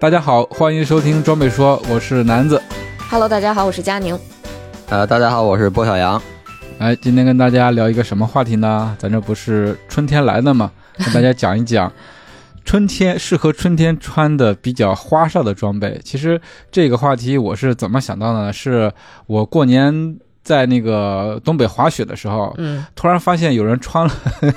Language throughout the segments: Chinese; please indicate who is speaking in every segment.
Speaker 1: 大家好，欢迎收听装备说，我是南子。
Speaker 2: Hello，大家好，我是佳宁。
Speaker 3: 呃，大家好，我是波小杨。
Speaker 1: 哎，今天跟大家聊一个什么话题呢？咱这不是春天来了嘛？跟大家讲一讲春天适合春天穿的比较花哨的装备。其实这个话题我是怎么想到的呢？是我过年在那个东北滑雪的时候，
Speaker 2: 嗯，
Speaker 1: 突然发现有人穿了，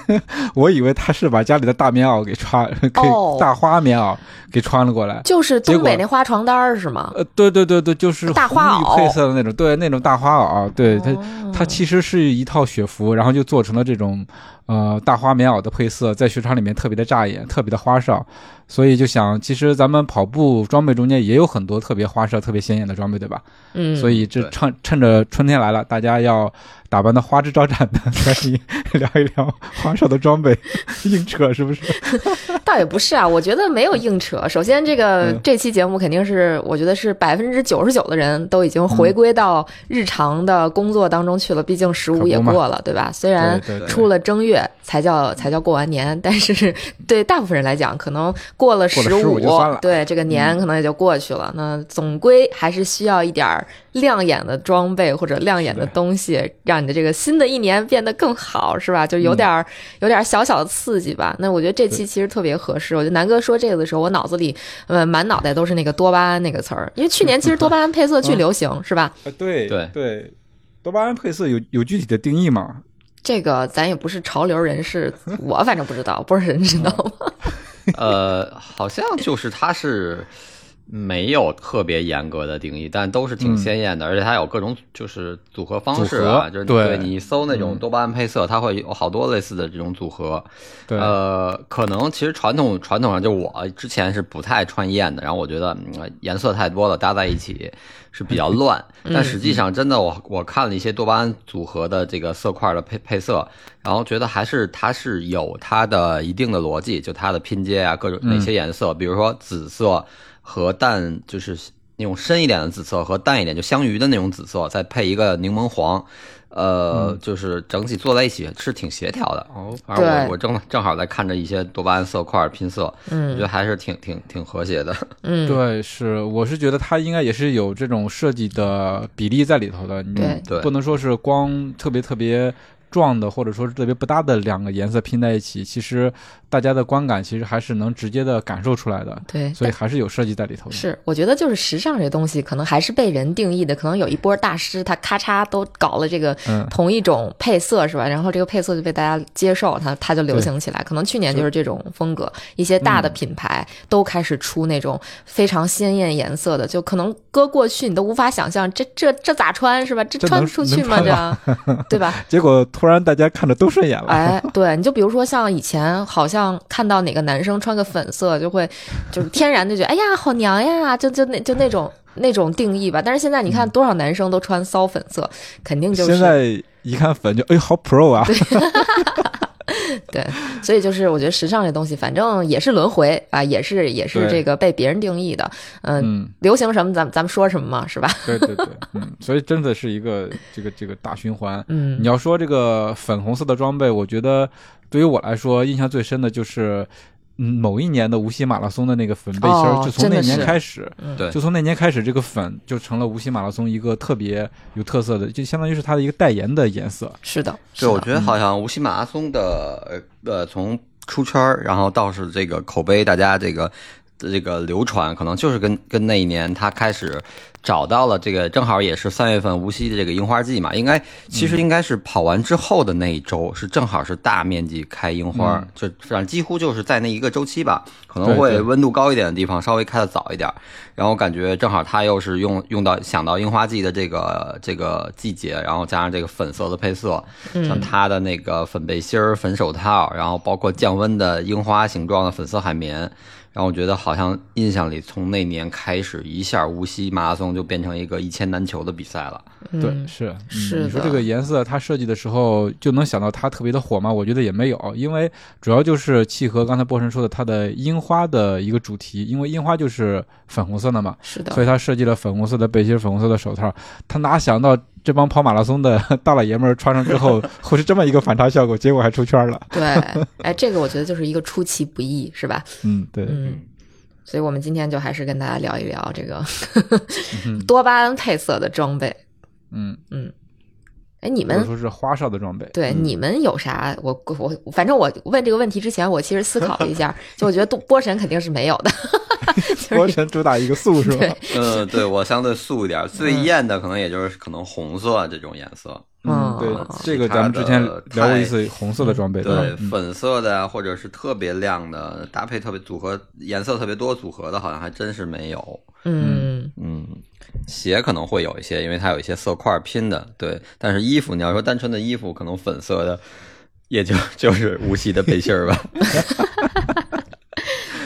Speaker 1: 我以为他是把家里的大棉袄给穿，给
Speaker 2: 哦
Speaker 1: 大花棉袄给穿了过来。
Speaker 2: 就是东北那花床单儿是吗？
Speaker 1: 呃，对对对对，就是
Speaker 2: 大花袄
Speaker 1: 绿配色的那种，对那种大花袄，对它
Speaker 2: 哦
Speaker 1: 它其实是一套雪服，然后就做成了这种呃大花棉袄的配色，在雪场里面特别的扎眼，特别的花哨，所以就想，其实咱们跑步装备中间也有很多特别花哨、特别显眼的装备，对吧？
Speaker 2: 嗯，
Speaker 1: 所以这趁趁着春天来了，大家要打扮的花枝招展的，赶紧聊一聊花哨的装备，硬扯是不是？
Speaker 2: 倒也不是啊，我觉得没有硬扯。首先，这个、
Speaker 1: 嗯
Speaker 2: 这期节目肯定是，我觉得是百分之九十九的人都已经回归到日常的工作当中去了，毕竟十五也过了，对吧？虽然出了正月才叫才叫过完年，但是对大部分人来讲，可能过了十
Speaker 1: 15就算了
Speaker 2: 对这个年可能也就过去了。那总归还是需要一点亮眼的装备或者亮眼的东西，让你的这个新的一年变得更好，是吧？就有点儿、有点小小的刺激吧。那我觉得这期其实特别合适。我觉得南哥说这个的时候，我脑子里呃满脑袋都是那个多巴胺那个词儿，因为去年其实多巴胺配色巨流行，是吧？
Speaker 1: 呃，对
Speaker 3: 对
Speaker 1: 对，多巴胺配色有有具体的定义吗？
Speaker 2: 这个咱也不是潮流人士，我反正不知道，不是人知道吗？
Speaker 3: 呃，好像就是它是没有特别严格的定义，但都是挺鲜艳的，而且它有各种就是组合方式啊，就是
Speaker 1: 对。
Speaker 3: 你搜那种
Speaker 1: 嗯。
Speaker 3: 多巴胺配色，它会有好多类似的这种组合。
Speaker 1: 对，
Speaker 3: 呃，可能其实传统传统上就我之前是不太穿艳的，然后我觉得、嗯、颜色太多了，搭在一起是比较乱。但实际上，真的我我看了一些多巴胺组合的这个色块的配配色，然后觉得还是它是有它的一定的逻辑，就它的拼接啊，各种哪些颜色，比如说紫色和淡就是。那种深一点的紫色和淡一点就香芋的那种紫色，再配一个柠檬黄，呃，就是整体做在一起是挺协调的。哦，反正我我正正好在看着一些多巴胺色块拼色，嗯我觉得还是挺挺挺和谐的。
Speaker 2: 嗯，
Speaker 1: 对，是，我是觉得它应该也是有这种设计的比例在里头的，
Speaker 2: 对
Speaker 1: 不能说是光特别特别撞的，或者说是特别不搭的两个颜色拼在一起，其实大家的观感其实还是能直接的感受出来的，
Speaker 2: 对，
Speaker 1: 所以还是有设计在里头的。
Speaker 2: 是，我觉得就是时尚这东西，可能还是被人定义的。可能有一波大师，他咔嚓都搞了这个
Speaker 1: 嗯
Speaker 2: 同一种配色，是吧？然后这个配色就被大家接受，它它就流行起来。可能去年就是这种风格，一些大的品牌都开始出那种非常鲜艳颜色的，就可能搁过去你都无法想象，这这这咋穿是吧？这穿得出去吗？
Speaker 1: 能
Speaker 2: 这对吧？
Speaker 1: 结果突然大家看着都顺眼了，
Speaker 2: 哎，对，你就比如说像以前，好像看到哪个男生穿个粉色，就会就是天然的觉得，哎呀，好娘呀，就就那就那种那种定义吧。但是现在你看，多少男生都穿骚粉色，肯定就是。
Speaker 1: 现在一看粉就哎好 pro 啊，
Speaker 2: 对，所以就是我觉得时尚这东西，反正也是轮回啊，也是也是这个被别人定义的。嗯，
Speaker 1: 嗯，
Speaker 2: 流行什么咱们咱们说什么嘛，是吧？
Speaker 1: 对对对，嗯，所以真的是一个这个这个大循环。
Speaker 2: 嗯
Speaker 1: 你要说这个粉红色的装备，我觉得对于我来说印象最深的就是，嗯，某一年的无锡马拉松的那个粉背心儿，
Speaker 2: 哦
Speaker 1: 就从那年开始，
Speaker 3: 对。
Speaker 1: 就从那年开始，这个粉就成了无锡马拉松一个特别有特色的，就相当于是它的一个代言的颜色。
Speaker 2: 是的，是
Speaker 3: 对，我觉得好像无锡马拉松的呃呃，从出圈儿，然后倒是这个口碑，大家这个这个流传，可能就是跟跟那一年他开始找到了这个，正好也是三月份无锡的这个樱花季嘛，应该其实应该是跑完之后的那一周，是正好是大面积开樱花，
Speaker 1: 嗯
Speaker 3: 就反正几乎就是在那一个周期吧，可能会温度高一点的地方稍微开的早一点，然后感觉正好他又是用用到想到樱花季的这个这个季节，然后加上这个粉色的配色，像他的那个粉背心儿、粉手套，然后包括降温的樱花形状的粉色海绵，让我觉得好像印象里从那年开始，一下无锡马拉松就变成一个一千难求的比赛了。
Speaker 1: 对，
Speaker 2: 嗯
Speaker 1: 是嗯
Speaker 2: 是
Speaker 1: 你说这个颜色，它设计的时候就能想到它特别的火吗？我觉得也没有，因为主要就是契合刚才波神说的它的樱花的一个主题，因为樱花就是粉红色的嘛，
Speaker 2: 是的
Speaker 1: 所，以他设计了粉红色的背心、粉红色的手套。他哪想到这帮跑马拉松的 大老爷们儿穿上之后会是这么一个反差效果，结果还出圈了。
Speaker 2: 对，哎，这个我觉得就是一个出其不意，是吧？
Speaker 1: 嗯，对，
Speaker 2: 嗯，所以我们今天就还是跟大家聊一聊这个
Speaker 1: 嗯
Speaker 2: 多巴胺配色的装备。
Speaker 1: 嗯嗯，
Speaker 2: 哎，你们
Speaker 1: 说是花哨的装备。
Speaker 2: 对你们有啥？我我反正我问这个问题之前，我其实思考了一下，就我觉得多波神肯定是没有的，
Speaker 1: 波神主打一个素是吧？
Speaker 2: 对，
Speaker 3: 嗯，对我相对素一点，最艳的可能也就是可能红色这种颜色。
Speaker 1: 嗯，对
Speaker 2: 哦，
Speaker 1: 这个咱们之前聊过一次红色的装备，
Speaker 3: 对，
Speaker 1: 嗯
Speaker 3: 粉色的啊或者是特别亮的，搭配特别组合颜色特别多组合的，好像还真是没有。
Speaker 2: 嗯
Speaker 3: 嗯，鞋可能会有一些，因为它有一些色块拼的，对。但是衣服，你要说单纯的衣服，可能粉色的，也就 就是无锡的背心儿吧。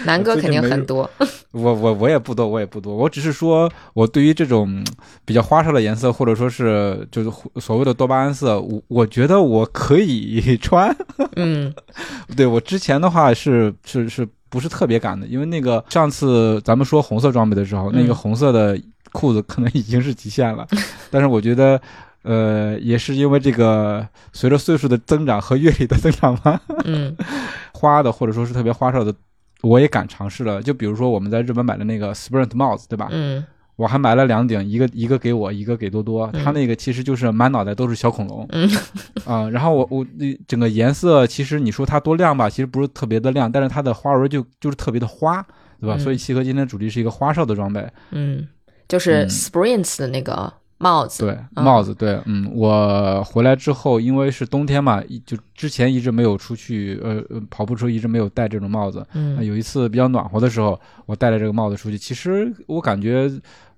Speaker 2: 南哥肯定很多，
Speaker 1: 我我我也不多，我也不多，我只是说，我对于这种嗯比较花哨的颜色，或者说是就是所谓的多巴胺色，我我觉得我可以穿。
Speaker 2: 嗯
Speaker 1: 对我之前的话是是是不是特别敢的？因为那个上次咱们说红色装备的时候，
Speaker 2: 嗯
Speaker 1: 那个红色的裤子可能已经是极限了，但是我觉得。呃，也是因为这个随着岁数的增长和阅历的增长吧，
Speaker 2: 嗯
Speaker 1: 花的或者说是特别花哨的，我也敢尝试了。就比如说我们在日本买的那个 Sprint 帽子，对吧？
Speaker 2: 嗯
Speaker 1: 我还买了两顶，一个一个给我，一个给多多。
Speaker 2: 嗯。
Speaker 1: 他那个其实就是满脑袋都是小恐龙，
Speaker 2: 嗯。
Speaker 1: 啊、然后我我那整个颜色，其实你说它多亮吧，其实不是特别的亮，但是它的花纹就就是特别的花，对吧？
Speaker 2: 嗯。
Speaker 1: 所以契合今天的主题是一个花哨的装备，
Speaker 2: 嗯，就是
Speaker 1: 嗯。
Speaker 2: Sprints 的那个帽子，
Speaker 1: 对，
Speaker 2: 嗯。
Speaker 1: 帽子，对，嗯，我回来之后，因为是冬天嘛，就之前一直没有出去，呃，呃跑步时候一直没有戴这种帽子，那
Speaker 2: 嗯
Speaker 1: 有一次比较暖和的时候，我戴了这个帽子出去，其实我感觉，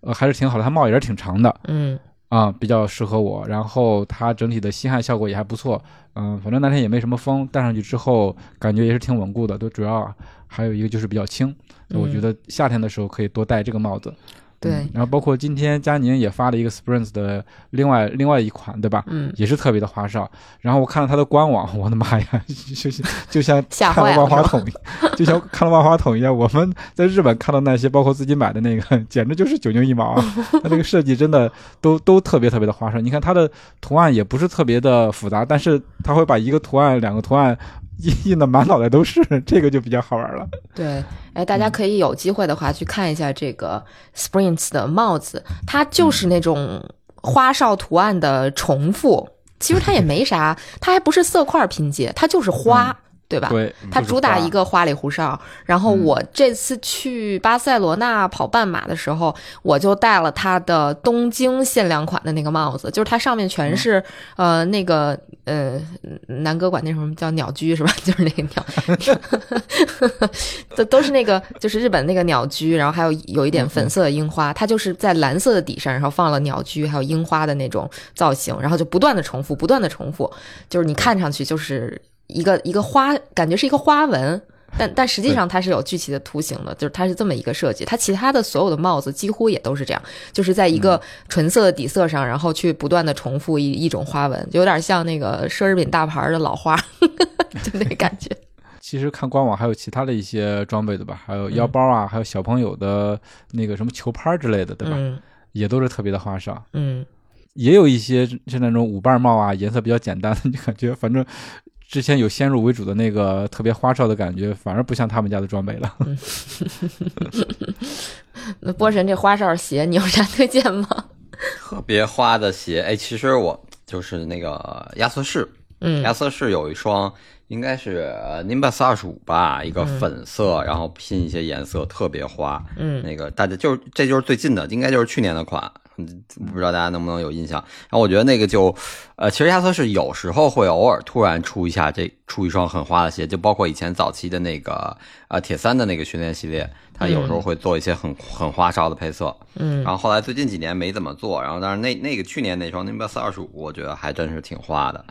Speaker 1: 呃，还是挺好的，它帽也是挺长的，
Speaker 2: 嗯
Speaker 1: 啊、比较适合我。然后它整体的吸汗效果也还不错，嗯、反正那天也没什么风，戴上去之后感觉也是挺稳固的。都主要还有一个就是比较轻，我觉得夏天的时候可以多戴这个帽子。
Speaker 2: 对
Speaker 1: 嗯然后包括今天佳宁也发了一个 Sprints 的另外另外一款，对吧？
Speaker 2: 嗯，
Speaker 1: 也是特别的花哨。然后我看了它的官网，我的妈呀，就像就像看了万花筒，就像看了万花筒一样。我们在日本看到那些，包括自己买的那个，简直就是九牛一毛啊！它这个设计真的都都特别特别的花哨。你看它的图案也不是特别的复杂，但是它会把一个图案、两个图案印印的满脑袋都是，这个就比较好玩了。
Speaker 2: 对，哎，大家可以有机会的话去看一下这个 Sprints 的帽子，它就是那种花哨图案的重复。其实它也没啥，它还不是色块拼接，它就是花，对吧？
Speaker 1: 对，
Speaker 2: 它主打一个花里胡哨。然后
Speaker 1: 嗯
Speaker 2: 我这次去巴塞罗那跑半马的时候，我就戴了它的东京限量款的那个帽子，就是它上面全是、呃那个呃南哥管那什么叫鸟居是吧？就是那个鸟，都都是那个就是日本那个鸟居，然后还有有一点粉色的樱花，它就是在蓝色的底上，然后放了鸟居还有樱花的那种造型，然后就不断的重复，不断的重复，就是你看上去就是一个一个花，感觉是一个花纹。但但实际上它是有具体的图形的，就是它是这么一个设计。它其他的所有的帽子几乎也都是这样，就是在一个纯色的底色上，然后去不断的重复一一种花纹，就有点像那个奢侈品大牌的老花，就那感觉。
Speaker 1: 其实看官网还有其他的一些装备的吧，还有腰包啊，还有小朋友的那个什么球拍之类的，对吧？
Speaker 2: 嗯
Speaker 1: 也都是特别的花哨。
Speaker 2: 嗯
Speaker 1: 也有一些是那种五瓣帽啊，颜色比较简单的，你感觉反正之前有先入为主的那个特别花哨的感觉，反而不像他们家的装备了。
Speaker 2: 那波神这花哨鞋，你有啥推荐吗？
Speaker 3: 特别花的鞋，哎，其实我就是那个亚瑟士，
Speaker 2: 嗯
Speaker 3: 亚瑟士有一双应该是呃 Nimbus 二十五吧，一个粉色，然后拼一些颜色，特别花。
Speaker 2: 嗯
Speaker 3: 那个大家就是这就是最近的，应该就是去年的款，嗯不知道大家能不能有印象。然后我觉得那个就，呃，其实亚瑟士有时候会偶尔突然出一下这出一双很花的鞋，就包括以前早期的那个呃铁三的那个训练系列，它有时候会做一些很很花哨的配色。
Speaker 2: 嗯
Speaker 3: 然后后来最近几年没怎么做，然后但是那那个去年那双 Nimbus 二十五，我觉得还真是挺花的。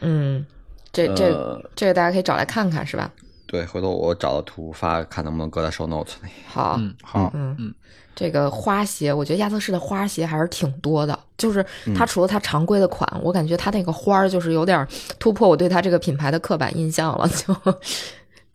Speaker 2: 嗯，这这
Speaker 3: 呃
Speaker 2: 这个大家可以找来看看，是吧？
Speaker 3: 对，回头我找到图发，看能不能搁在 show notes 里。
Speaker 2: 好，
Speaker 1: 嗯，好，
Speaker 2: 嗯
Speaker 1: 嗯
Speaker 2: 这个花鞋，我觉得亚瑟士的花鞋还是挺多的。就是
Speaker 1: 嗯
Speaker 2: 它除了它常规的款，我感觉它那个花儿就是有点突破我对它这个品牌的刻板印象了。就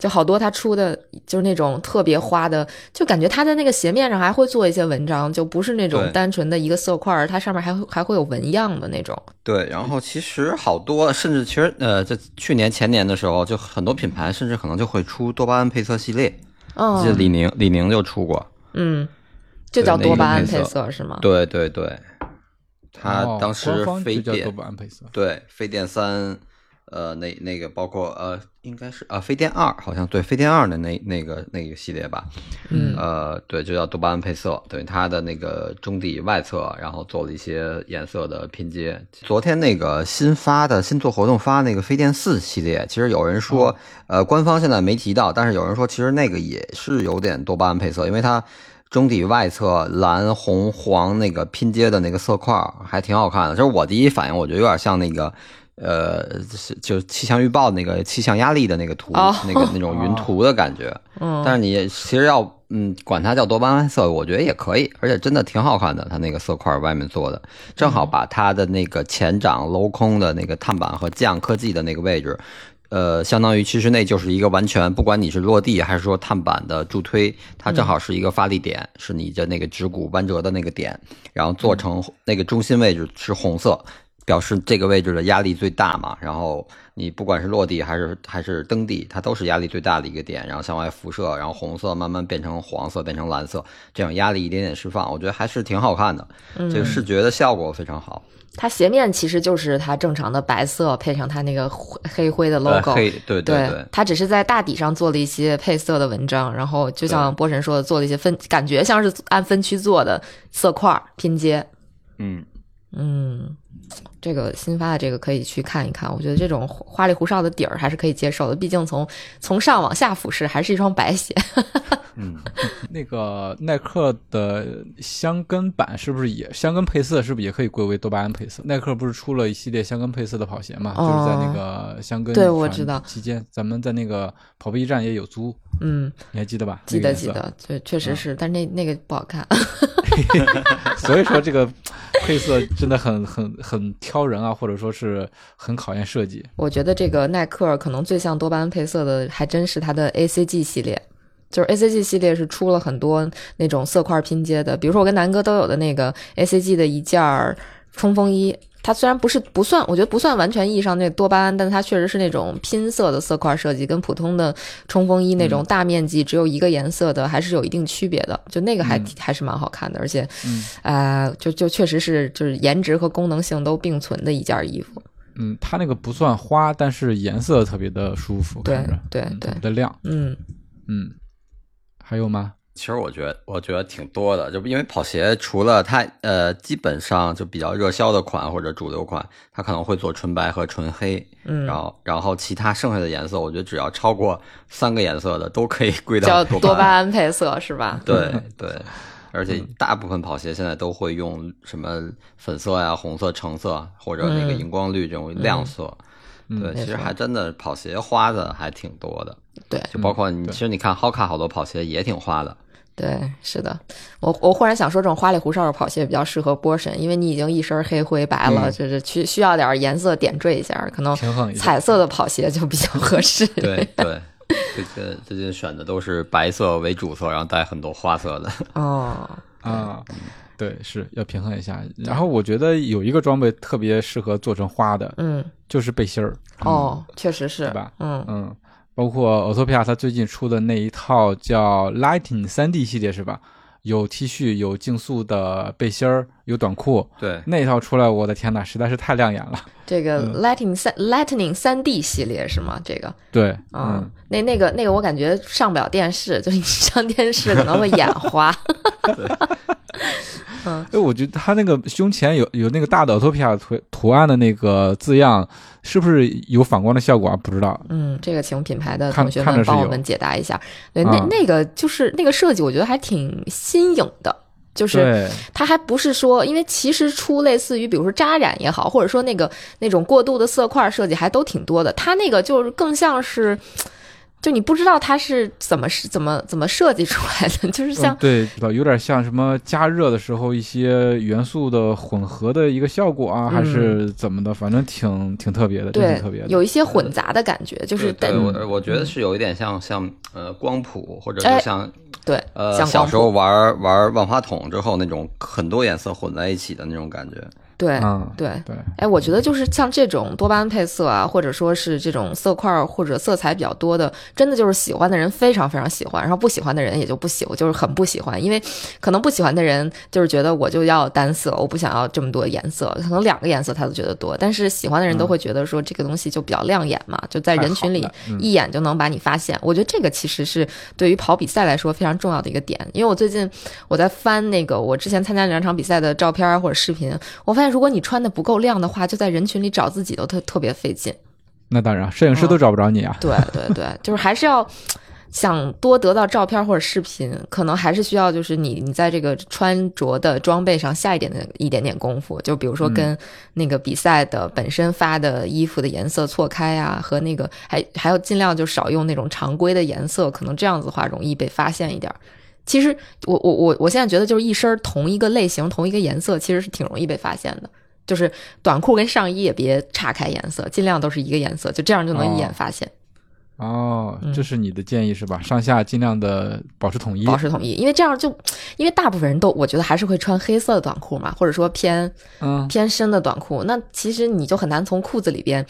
Speaker 2: 就好多他出的就是那种特别花的，就感觉他在那个鞋面上还会做一些文章，就不是那种单纯的一个色块，它上面还会还会有纹样的那种。
Speaker 3: 对，然后其实好多，甚至其实呃，在去年前年的时候，就很多品牌甚至可能就会出多巴胺配色系列，
Speaker 2: 嗯
Speaker 3: 记得李宁李宁就出过。
Speaker 2: 嗯，就叫多巴胺
Speaker 3: 配色
Speaker 2: 配色是吗？
Speaker 3: 对对对，他
Speaker 1: 哦
Speaker 3: 当时
Speaker 1: 就叫多巴胺配色，
Speaker 3: 对飞电三，呃，那那个包括呃，应该是啊飞电二，好像对飞电二的那那个那个系列吧，
Speaker 2: 嗯
Speaker 3: 呃，对，就叫多巴胺配色，对它的那个中底外侧，然后做了一些颜色的拼接。昨天那个新发的新做活动发那个飞电四系列，其实有人说，呃，官方现在没提到，但是有人说其实那个也是有点多巴胺配色，因为它中底外侧蓝红黄那个拼接的那个色块还挺好看的。就是我第一反应，我觉得有点像那个。呃，是就是气象预报那个气象压力的那个图，
Speaker 2: 哦
Speaker 3: 那个那种云图的感觉。
Speaker 2: 嗯，
Speaker 3: 但是你其实要嗯管它叫多巴胺色，我觉得也可以，而且真的挺好看的。它那个色块外面做的，正好把它的那个前掌镂空的那个碳板和降科技的那个位置，呃，相当于其实那就是一个完全不管你是落地还是说碳板的助推，它正好是一个发力点，是你的那个指骨弯折的那个点，然后做成那个中心位置是红色。表示这个位置的压力最大嘛，然后你不管是落地还是还是蹬地，它都是压力最大的一个点，然后向外辐射，然后红色慢慢变成黄色，变成蓝色，这样压力一点点释放，我觉得还是挺好看的，这个视觉的效果非常好。
Speaker 2: 它鞋面其实就是它正常的白色，配上它那个黑灰的 logo，
Speaker 3: 对
Speaker 2: 对
Speaker 3: 对，
Speaker 2: 它只是在大底上做了一些配色的文章，然后就像波神说的，做了一些分，感觉像是按分区做的色块拼接。
Speaker 3: 嗯，
Speaker 2: 嗯，这个新发的这个可以去看一看，我觉得这种花里胡哨的底儿还是可以接受的，毕竟从从上往下俯视还是一双白鞋。
Speaker 1: 嗯那个耐克的香根版是不是也香根配色是不是也可以归为多巴胺配色？耐克不是出了一系列香根配色的跑鞋嘛？
Speaker 2: 哦
Speaker 1: 就是在那个香根
Speaker 2: 对我知道
Speaker 1: 期间，咱们在那个跑步驿站也有租，
Speaker 2: 嗯，
Speaker 1: 你还记得吧？
Speaker 2: 记得。记得，对，确实是，但是那那个不好看。
Speaker 1: 所以说这个配色真的很很很挑人啊，或者说是很考验设计。
Speaker 2: 我觉得这个耐克可能最像多巴胺配色的，还真是它的 ACG 系列。就是 ACG 系列是出了很多那种色块拼接的，比如说我跟南哥都有的那个 ACG 的一件冲锋衣，它虽然不是不算，我觉得不算完全意义上那多巴胺，但它确实是那种拼色的色块设计，跟普通的冲锋衣那种大面积只有一个颜色的还是有一定区别的。就那个还、
Speaker 1: 嗯
Speaker 2: 还是蛮好看的，而且，
Speaker 1: 嗯
Speaker 2: 呃，就就确实是就是颜值和功能性都并存的一件衣服。
Speaker 1: 嗯，它那个不算花，但是颜色特别的舒服，
Speaker 2: 对对对
Speaker 1: 的亮。
Speaker 2: 嗯
Speaker 1: 嗯，还有吗？
Speaker 3: 其实我觉得我觉得挺多的，就因为跑鞋除了它呃基本上就比较热销的款或者主流款，它可能会做纯白和纯黑，
Speaker 2: 嗯
Speaker 3: 然后然后其他剩下的颜色，我觉得只要超过三个颜色的都可以归
Speaker 2: 叫
Speaker 3: 到
Speaker 2: 多巴
Speaker 3: 胺。
Speaker 2: 胺配色是吧？
Speaker 3: 对对，而且大部分跑鞋现在都会用什么粉色呀、红色、橙色或者那个
Speaker 2: 嗯
Speaker 3: 荧光绿这种亮色。
Speaker 1: 嗯
Speaker 3: 对，其实还真的跑鞋花的还挺多的，
Speaker 2: 对
Speaker 3: 就包括你，其实你看 Hoka 好多跑鞋也挺花的。
Speaker 2: 对，是的。我我忽然想说，这种花里胡哨的跑鞋比较适合波神，因为你已经一身黑灰白了，
Speaker 1: 嗯
Speaker 2: 就是需需要点颜色点缀一下，可能
Speaker 1: 平衡一下。
Speaker 2: 彩色的跑鞋就比较 合适。
Speaker 3: 对对，最近最近选的都是白色为主色，然后带很多花色的。
Speaker 2: 哦，
Speaker 1: 啊，对，是要平衡一下。然后我觉得有一个装备特别适合做成花的，
Speaker 2: 嗯，
Speaker 1: 就是背心儿。
Speaker 2: 哦，确实是
Speaker 1: 对吧？
Speaker 2: 嗯
Speaker 1: 嗯，包括 Autopia 它最近出的那一套叫 Lighting 三 D 系列是吧？有 T 恤，有竞速的背心儿，有短裤。
Speaker 3: 对，
Speaker 1: 那一套出来，我的天呐，实在是太亮眼了。
Speaker 2: 这个
Speaker 1: 嗯
Speaker 2: Lightning 三 Lightning 三 D 系列是吗？这个，
Speaker 1: 对，
Speaker 2: 嗯，那那个那个，我感觉上不了电视，就是你上电视可能会眼花。
Speaker 1: 哎，我觉得他那个胸前有有那个大的 Autopia 图图案的那个字样，是不是有反光的效果啊？不知道。
Speaker 2: 嗯，这个请品牌的同学们帮我们解答一下。对，那
Speaker 1: 啊
Speaker 2: 那个就是那个设计，我觉得还挺新颖的。就是
Speaker 1: 对，
Speaker 2: 它还不是说，因为其实出类似于比如说扎染也好，或者说那个那种过渡的色块设计还都挺多的。它那个就是更像是，就你不知道它是怎么是怎么怎么设计出来的，就是像
Speaker 1: 嗯、对，有点像什么加热的时候一些元素的混合的一个效果啊，还是怎么的，反正挺挺特别的，
Speaker 2: 对
Speaker 1: 挺特别的。
Speaker 2: 有一些混杂的感觉，就是
Speaker 3: 对对，我我觉得是有一点像像呃光谱，或者
Speaker 2: 哎
Speaker 3: 就像
Speaker 2: 对
Speaker 3: 呃
Speaker 2: 像
Speaker 3: 小时候玩玩万花筒之后那种很多颜色混在一起的那种感觉。
Speaker 2: 对
Speaker 1: 嗯，
Speaker 2: 对。
Speaker 1: 对，
Speaker 2: 哎，我觉得就是像这种多巴胺配色啊，或者说是这种色块或者色彩比较多的，真的就是喜欢的人非常非常喜欢，然后不喜欢的人也就不喜，就是很不喜欢，因为可能不喜欢的人就是觉得我就要单色，我不想要这么多颜色，可能两个颜色他都觉得多，但是喜欢的人都会觉得说这个东西就比较亮眼嘛，就在人群里一眼就能把你发现。我觉得这个其实是对于跑比赛来说非常重要的一个点，因为我最近我在翻那个我之前参加两场比赛的照片或者视频，我发现如果你穿的不够亮的话，就在人群里找自己都特特别费劲。
Speaker 1: 那当然，摄影师都找不着你啊。
Speaker 2: 对对对，就是还是要想多得到照片或者视频，可能还是需要就是你你在这个穿着的装备上下一点的一点点功夫，就比如说跟那个比赛的本身发的衣服的颜色错开啊，和那个还还要尽量就少用那种常规的颜色，可能这样子的话容易被发现一点儿。其实我我我我现在觉得就是一身同一个类型同一个颜色其实是挺容易被发现的。就是短裤跟上衣也别岔开颜色，尽量都是一个颜色，就这样就能一眼发现。
Speaker 1: 哦，
Speaker 2: 嗯
Speaker 1: 这是你的建议是吧？上下尽量的保持统一。
Speaker 2: 保持统一，因为这样就，因为大部分人都我觉得还是会穿黑色的短裤嘛，或者说偏
Speaker 1: 嗯，
Speaker 2: 偏深的短裤，那其实你就很难从裤子里边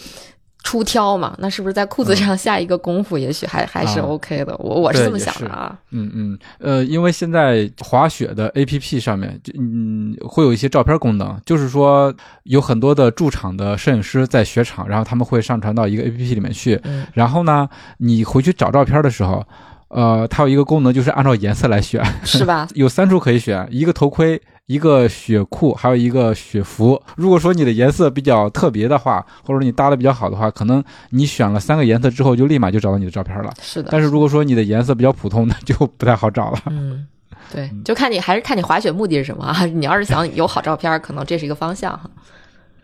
Speaker 2: 出挑嘛，那是不是在裤子上下一个功夫，也许还还是
Speaker 1: 啊
Speaker 2: OK 的？我我是这么想的啊。
Speaker 1: 嗯嗯，呃，因为现在滑雪的 A P P 上面，就嗯，会有一些照片功能，就是说有很多的驻场的摄影师在雪场，然后他们会上传到一个 A P P 里面去，
Speaker 2: 嗯
Speaker 1: 然后呢，你回去找照片的时候，呃，它有一个功能就是按照颜色来选，
Speaker 2: 是吧？
Speaker 1: 有三处可以选，一个头盔。一个雪裤，还有一个雪服。如果说你的颜色比较特别的话，或者你搭的比较好的话，可能你选了三个颜色之后，就立马就找到你的照片了。
Speaker 2: 是的。
Speaker 1: 但是如果说你的颜色比较普通，那就不太好找了。
Speaker 2: 嗯，对，就看你还是看你滑雪目的是什么啊？你要是想有好照片，可能这是一个方向哈。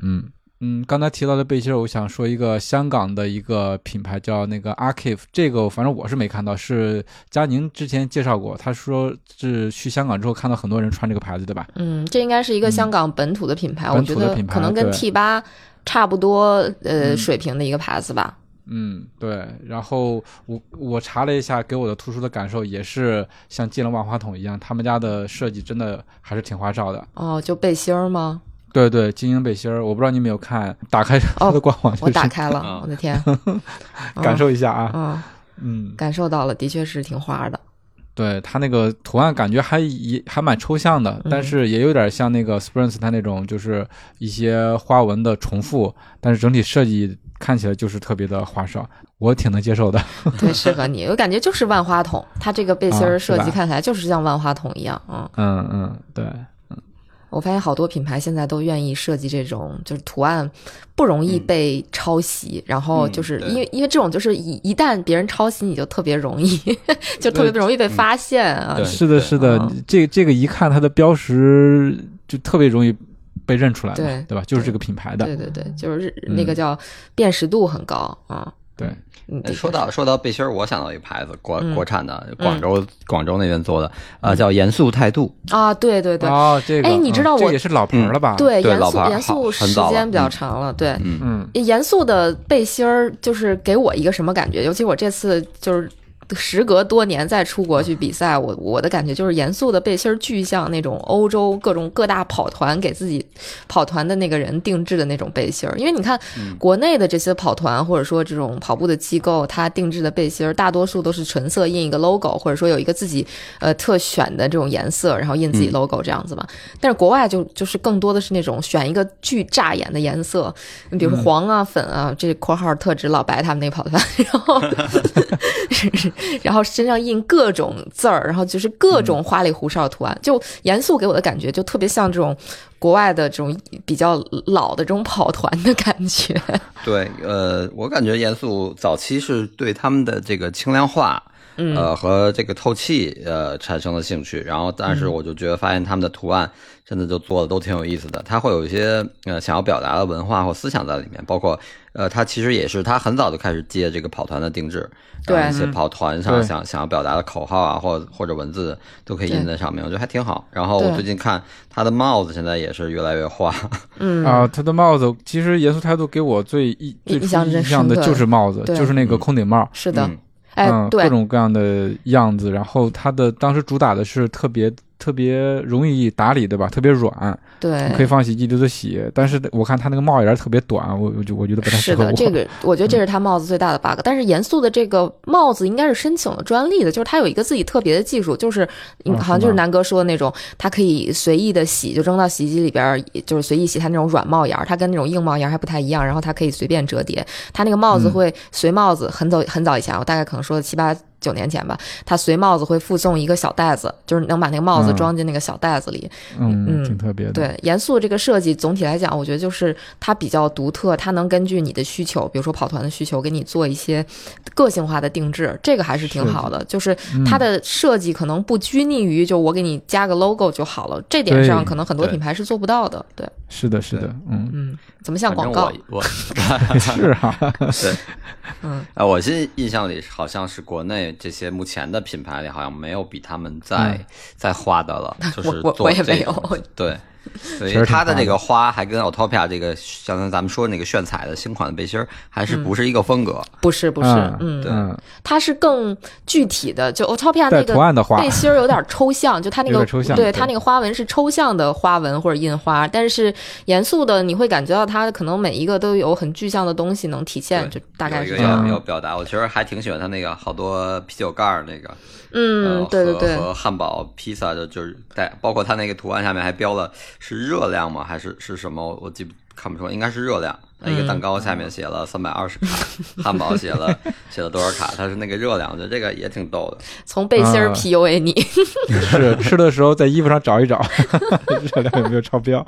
Speaker 1: 嗯嗯，刚才提到的背心儿，我想说一个香港的一个品牌叫那个 Archive，这个反正我是没看到，是佳宁之前介绍过，他说是去香港之后看到很多人穿这个牌子，对吧？
Speaker 2: 嗯，这应该是一个香港本土的品牌，我觉得
Speaker 1: 本土的品牌
Speaker 2: 可能跟 T 八差不多呃、
Speaker 1: 嗯
Speaker 2: 水平的一个牌子吧。
Speaker 1: 嗯，对。然后我我查了一下，给我的突出的感受也是像进了万花筒一样，他们家的设计真的还是挺花哨的。
Speaker 2: 哦，就背心儿吗？
Speaker 1: 对对，精英背心儿，我不知道你有没有看，打开它的官网、就是
Speaker 2: 我打开了，
Speaker 3: 嗯
Speaker 2: 我的天，
Speaker 1: 感受一下啊。
Speaker 2: 嗯，
Speaker 1: 嗯，
Speaker 2: 感受到了，的确是挺花的。
Speaker 1: 对它那个图案感觉还也还蛮抽象的，
Speaker 2: 嗯
Speaker 1: 但是也有点像那个 Springs 它那种就是一些花纹的重复，但是整体设计看起来就是特别的花哨，我挺能接受的。
Speaker 2: 对，适合你。我感觉就是万花筒，它这个背心儿设计看起来就是像万花筒一样。嗯，
Speaker 1: 嗯嗯，对，
Speaker 2: 我发现好多品牌现在都愿意设计这种，就是图案不容易被抄袭，然后就是因为因为这种就是一一旦别人抄袭，你就特别容易，就特别容易被发现啊。
Speaker 3: 对
Speaker 1: 是的，是的
Speaker 2: 嗯，
Speaker 1: 这这个一看它的标识就特别容易被认出来嘛，
Speaker 2: 对
Speaker 1: 对吧？就是这个品牌的，
Speaker 2: 对对对，就是
Speaker 1: 嗯
Speaker 2: 那个叫辨识度很高啊。
Speaker 1: 对，
Speaker 3: 说到说到背心儿，我想到一个牌子，国
Speaker 2: 嗯
Speaker 3: 国产的，广州广州那边做的，啊，叫严肃态度。
Speaker 2: 啊，对对对。
Speaker 1: 哦，这个，
Speaker 2: 哎你知道我
Speaker 1: 也是老牌儿了吧？，
Speaker 2: 对，严肃严肃时间比较
Speaker 3: 嗯
Speaker 2: 长了，对，
Speaker 3: 嗯，
Speaker 1: 嗯
Speaker 2: 严肃的背心儿就是给我一个什么感觉？尤其我这次就是时隔多年再出国去比赛，我我的感觉就是严肃的背心儿巨像那种欧洲各种各大跑团给自己跑团的那个人定制的那种背心儿。因为你看国内的这些跑团或者说这种跑步的机构，它定制的背心儿大多数都是纯色印一个 logo，或者说有一个自己呃特选的这种颜色，然后印自己
Speaker 3: 嗯
Speaker 2: logo 这样子嘛。但是国外就就是更多的是那种选一个巨扎眼的颜色，你比如说黄啊、粉啊，这（括号特指老白他们那跑团），然后 然后身上印各种字儿，然后就是各种花里胡哨的图案，就严肃给我的感觉就特别像这种国外的这种比较老的这种跑团的感觉。
Speaker 3: 对，呃，我感觉严肃早期是对他们的这个轻量化
Speaker 2: 嗯。
Speaker 3: 呃和这个透气呃产生了兴趣，然后但是我就觉得发现他们的图案真的就做的都挺有意思的，他会有一些呃想要表达的文化或思想在里面，包括呃他其实也是他很早就开始接这个跑团的定制，
Speaker 2: 对。
Speaker 3: 一些跑团上想想要表达的口号啊或或者文字都可以印在上面，我觉得还挺好。然后我最近看他的帽子现在也是越来越花，
Speaker 2: 嗯。
Speaker 1: 啊，他的帽子其实严肃态度给我最印最
Speaker 2: 印象真
Speaker 1: 印象的就是帽子，就是那个
Speaker 3: 嗯。
Speaker 1: 空顶帽。
Speaker 2: 是的，
Speaker 3: 嗯
Speaker 2: 哎，
Speaker 1: 嗯，
Speaker 2: 对。
Speaker 1: 各，种各样的样子，然后它的当时主打的是特别特别容易打理，对吧？特别软，
Speaker 2: 对，
Speaker 1: 可以放洗衣机里头洗。但是我看它那个帽檐特别短，我我就我觉得不太适合我。
Speaker 2: 是的，这个 我觉得这是他帽子最大的 bug。但是严肃的这个帽子应该是申请了专利的，就是它有一个自己特别的技术，就是好像就是南哥说的那种，它可以随意的洗，就扔到洗衣机里边，就是随意洗。它那种软帽檐儿，它跟那种硬帽檐还不太一样，然后它可以随便折叠。它那个帽子
Speaker 1: 嗯
Speaker 2: 会随帽子，很早很早以前，我大概可能说七八。九年前吧，它随帽子会附送一个小袋子，就是能把那个帽子
Speaker 1: 嗯
Speaker 2: 装进那个小袋子里。
Speaker 1: 嗯，
Speaker 2: 嗯
Speaker 1: 挺特别的。
Speaker 2: 对，严肃这个设计总体来讲，我觉得就是它比较独特，它能根据你的需求，比如说跑团的需求，给你做一些个性化的定制，这个还是挺好的。就是
Speaker 1: 嗯
Speaker 2: 它的设计可能不拘泥于就我给你加个 logo 就好了，这点上可能很多品牌是做不到的。对，
Speaker 1: 是的，是的，嗯，
Speaker 2: 嗯，怎么像广告
Speaker 3: 我？我
Speaker 1: 是啊、
Speaker 3: 对，
Speaker 2: 嗯，
Speaker 3: 啊，我现在印象里好像是国内这些目前的品牌里，好像没有比他们再、
Speaker 1: 嗯
Speaker 3: 再花的了，就是
Speaker 2: 我我也没有
Speaker 3: 对。所以它的这个花还跟 Autopia 这个刚才咱们说那个炫彩的新款的背心儿还是不是一个风格？
Speaker 2: 不是不是，
Speaker 1: 嗯
Speaker 2: 对，
Speaker 1: 嗯，
Speaker 2: 它是更具体的，就 Autopia 那个
Speaker 1: 图案的花
Speaker 2: 背，心儿有点抽象，就它那个
Speaker 1: 抽象对
Speaker 2: 对它那个花纹是抽象的花纹或者印花，但是严肃的你会感觉到它可能每一个都有很具象的东西能体现，就大概是这样。
Speaker 3: 有表达，我其实还挺喜欢它那个好多啤酒盖儿那个，
Speaker 2: 嗯，
Speaker 3: 呃
Speaker 2: 对对对
Speaker 3: 和和汉堡、披萨的，就是带，包括它那个图案下面还标了是热量吗？还是是什么？我记不看不出来，应该是热量。那一个蛋糕下面写了三百二十卡，汉堡写了写了多少卡？它是那个热量，我觉得这个也挺逗的。
Speaker 2: 从背心儿
Speaker 1: 啊
Speaker 2: PUA 你，
Speaker 1: 是吃的时候在衣服上找一找，热量有没有超标？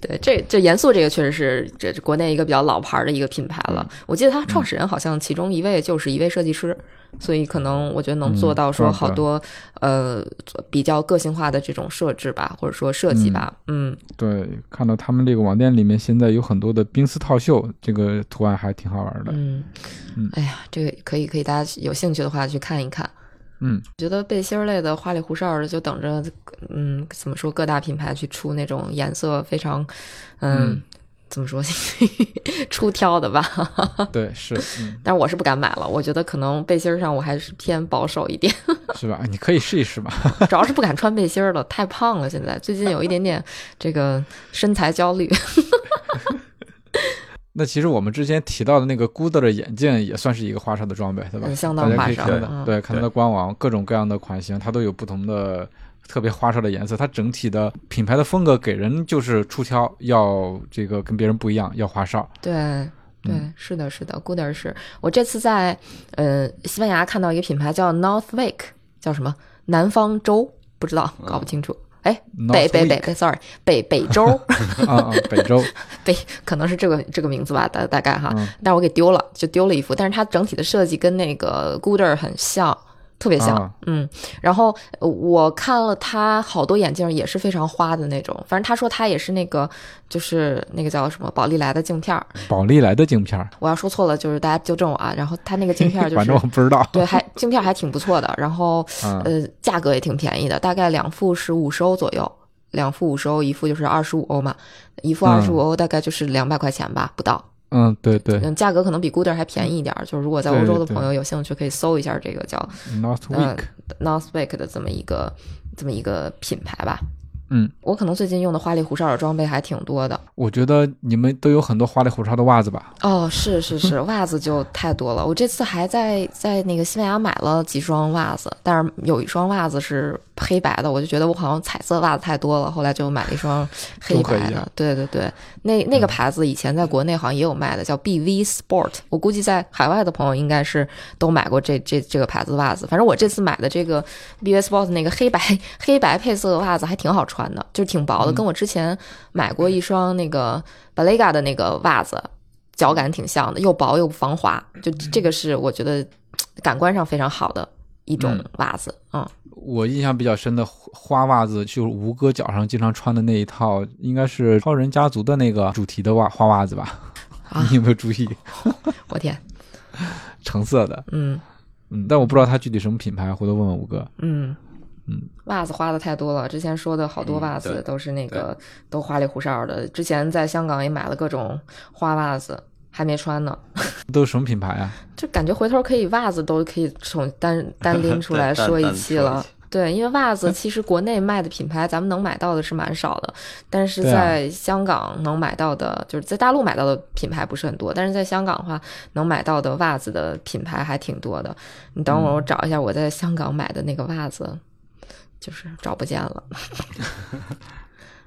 Speaker 2: 对，这这严肃这个确实是这这国内一个比较老牌儿的一个品牌了。
Speaker 1: 嗯
Speaker 2: 我记得它创始人好像其中一位就是一位设计师，所以可能我觉得能做到说
Speaker 1: 嗯
Speaker 2: 好多、呃比较个性化的这种设置吧，或者说设计吧。嗯
Speaker 1: 对，看到他们这个网店里面现在有很多的冰丝套袖，这个图案还挺好玩的。
Speaker 2: 嗯
Speaker 1: 嗯
Speaker 2: 哎呀，这个可以可以，大家有兴趣的话去看一看。
Speaker 1: 嗯，
Speaker 2: 觉得背心儿类的花里胡哨的，就等着嗯怎么说各大品牌去出那种颜色非常嗯。
Speaker 1: 嗯
Speaker 2: 怎么说 出挑的吧？
Speaker 1: 对，是，嗯，
Speaker 2: 但是我是不敢买了，我觉得可能背心儿上我还是偏保守一点，
Speaker 1: 是吧？你可以试一试吧。
Speaker 2: 主要是不敢穿背心儿了，太胖了。现在最近有一点点这个身材焦虑。
Speaker 1: 那其实我们之前提到的那个 Good 的眼镜也算是一个花哨的装备，对吧？
Speaker 2: 嗯相当花哨嗯
Speaker 1: 看到对，看它的官网各种各样的款型，它都有不同的特别花哨的颜色。它整体的品牌的风格给人就是出挑，要这个跟别人不一样，要花哨。
Speaker 2: 对对，
Speaker 1: 嗯
Speaker 2: 是的，是的，Gooder 是我这次在呃西班牙看到一个品牌叫 North Wake，叫什么南方州，不知道，搞不清楚。哎，北北北北，sorry，北北周，
Speaker 1: 啊啊，北周，
Speaker 2: 北可能是这个这个名字吧，大大概哈，
Speaker 1: 嗯。
Speaker 2: 但是我给丢了，就丢了一副，但是它整体的设计跟那个 Gooder 很像。特别像，
Speaker 1: 啊
Speaker 2: 嗯，然后呃我看了他好多眼镜也是非常花的那种，反正他说他也是那个，就是那个叫什么宝丽来的镜片儿，
Speaker 1: 宝丽来的镜片儿，
Speaker 2: 我要说错了，就是大家纠正我啊。然后他那个镜片儿就
Speaker 1: 反正
Speaker 2: 是
Speaker 1: 我不知道。
Speaker 2: 对，还镜片儿还挺不错的，然后
Speaker 1: 嗯
Speaker 2: 呃价格也挺便宜的，大概两副是五十欧左右，两副五十欧，一副就是二十五欧嘛，一副二十五欧大概就是两百块钱吧，不到。
Speaker 1: 嗯，对对
Speaker 2: 嗯，价格可能比 Gooder 还便宜一点儿。就是如果在欧洲的朋友有兴趣，可以搜一下这个叫
Speaker 1: ，North
Speaker 2: 呃 Week，Northwick 的这么一个这么一个品牌吧。
Speaker 1: 嗯，
Speaker 2: 我可能最近用的花里胡哨的装备还挺多的。
Speaker 1: 我觉得你们都有很多花里胡哨的袜子吧？
Speaker 2: 哦，是是是，袜子就太多了。我这次还在在那个西班牙买了几双袜子，但是有一双袜子是黑白的，我就觉得我好像彩色袜子太多了，后来就买了一双黑白的。对对对，那那个牌子以前在国内好像也有卖的，叫 BV Sport。我估计在海外的朋友应该是都买过这这这个牌子的袜子。反正我这次买的这个 BV Sport 那个黑白黑白配色的袜子还挺好穿的，就是挺薄的，跟我之前买过一双那个 Balega 的那个袜子。脚感挺像的，又薄又防滑，就这个是我觉得感官上非常好的。一种袜子，嗯，
Speaker 1: 我印象比较深的花袜子，就是吴哥脚上经常穿的那一套，应该是超人家族的那个主题的袜花袜子吧？
Speaker 2: 啊
Speaker 1: 你有没有注意？
Speaker 2: 我天，
Speaker 1: 橙色的，
Speaker 2: 嗯
Speaker 1: 嗯，但我不知道它具体什么品牌，回头问问吴哥。
Speaker 2: 嗯
Speaker 1: 嗯，
Speaker 2: 袜子花的太多了，之前说的好多
Speaker 3: 嗯
Speaker 2: 袜子都是那个都花里胡哨的，之前在香港也买了各种花袜子。还没穿呢，
Speaker 1: 都是什么品牌啊？
Speaker 2: 就感觉回头可以袜子都可以从单单拎出来 说一期了。对，因为袜子其实国内卖的品牌，咱们能买到的是蛮少的，但是在香港能买到的，就是在大陆买到的品牌不是很多，但是在香港的话，能买到的袜子的品牌还挺多的。你等会儿我找一下我在香港买的那个袜子，就是找不见了。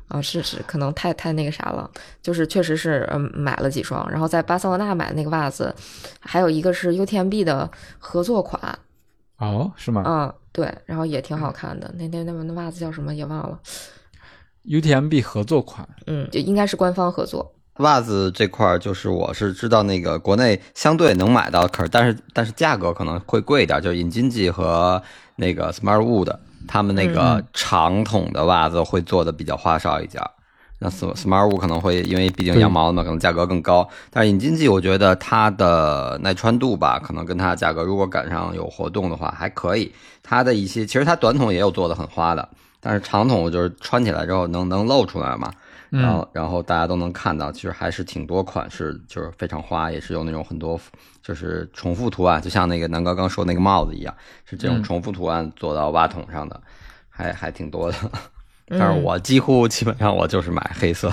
Speaker 2: 啊，是是，可能太太那个啥了，就是确实是嗯买了几双，然后在巴塞罗那买的那个袜子，还有一个是 UTMB 的合作款，
Speaker 1: 哦，是吗、
Speaker 2: 嗯，对，然后也挺好看的。那那那那袜子叫什么也忘了
Speaker 1: ，u t m b 合作款，
Speaker 2: 嗯，就应该是官方合作。
Speaker 3: 袜子这块儿，就是我是知道那个国内相对能买到，可是但是但是价格可能会贵一点，就是引金记和那个 Smartwood 他们那个长筒的袜子会做的比较花哨一点儿。那 Sm- Smartwood 可能会因为毕竟羊毛嘛，可能价格更高。但是引金记，我觉得它的耐穿度吧，可能跟它的价格如果赶上有活动的话还可以。它的一些其实它短筒也有做的很花的，但是长筒就是穿起来之后能能露出来嘛。然
Speaker 1: 嗯
Speaker 3: 后然后大家都能看到，其实还是挺多款式，就是非常花，也是有那种很多就是重复图案，就像那个南哥刚说那个帽子一样，是这种
Speaker 1: 嗯
Speaker 3: 重复图案做到袜筒上的，还还挺多的。
Speaker 2: 嗯
Speaker 3: 但是我几乎基本上我就是买黑色。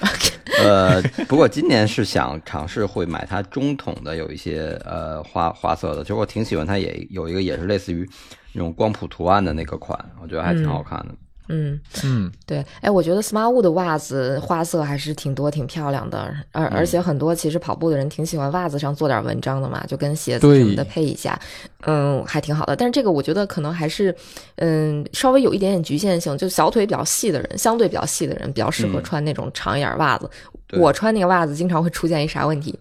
Speaker 3: 呃，不过今年是想尝试会买它中筒的，有一些呃花花色的，其实我挺喜欢它，也有一个也是类似于那种光谱图案的那个款，我觉得还挺好看的。
Speaker 2: 嗯，
Speaker 1: 嗯嗯，
Speaker 2: 对，哎，我觉得 Smartwood 的袜子花色还是挺多、挺漂亮的，而而且很多其实跑步的人挺喜欢袜子上做点文章的嘛，就跟鞋子什么的配一下，嗯，还挺好的。但是这个我觉得可能还是，嗯，稍微有一点点局限性，就小腿比较细的人，相对比较细的人比较适合
Speaker 3: 嗯
Speaker 2: 穿那种长一点袜子。
Speaker 3: 对
Speaker 2: 我穿那个袜子经常会出现一啥问题？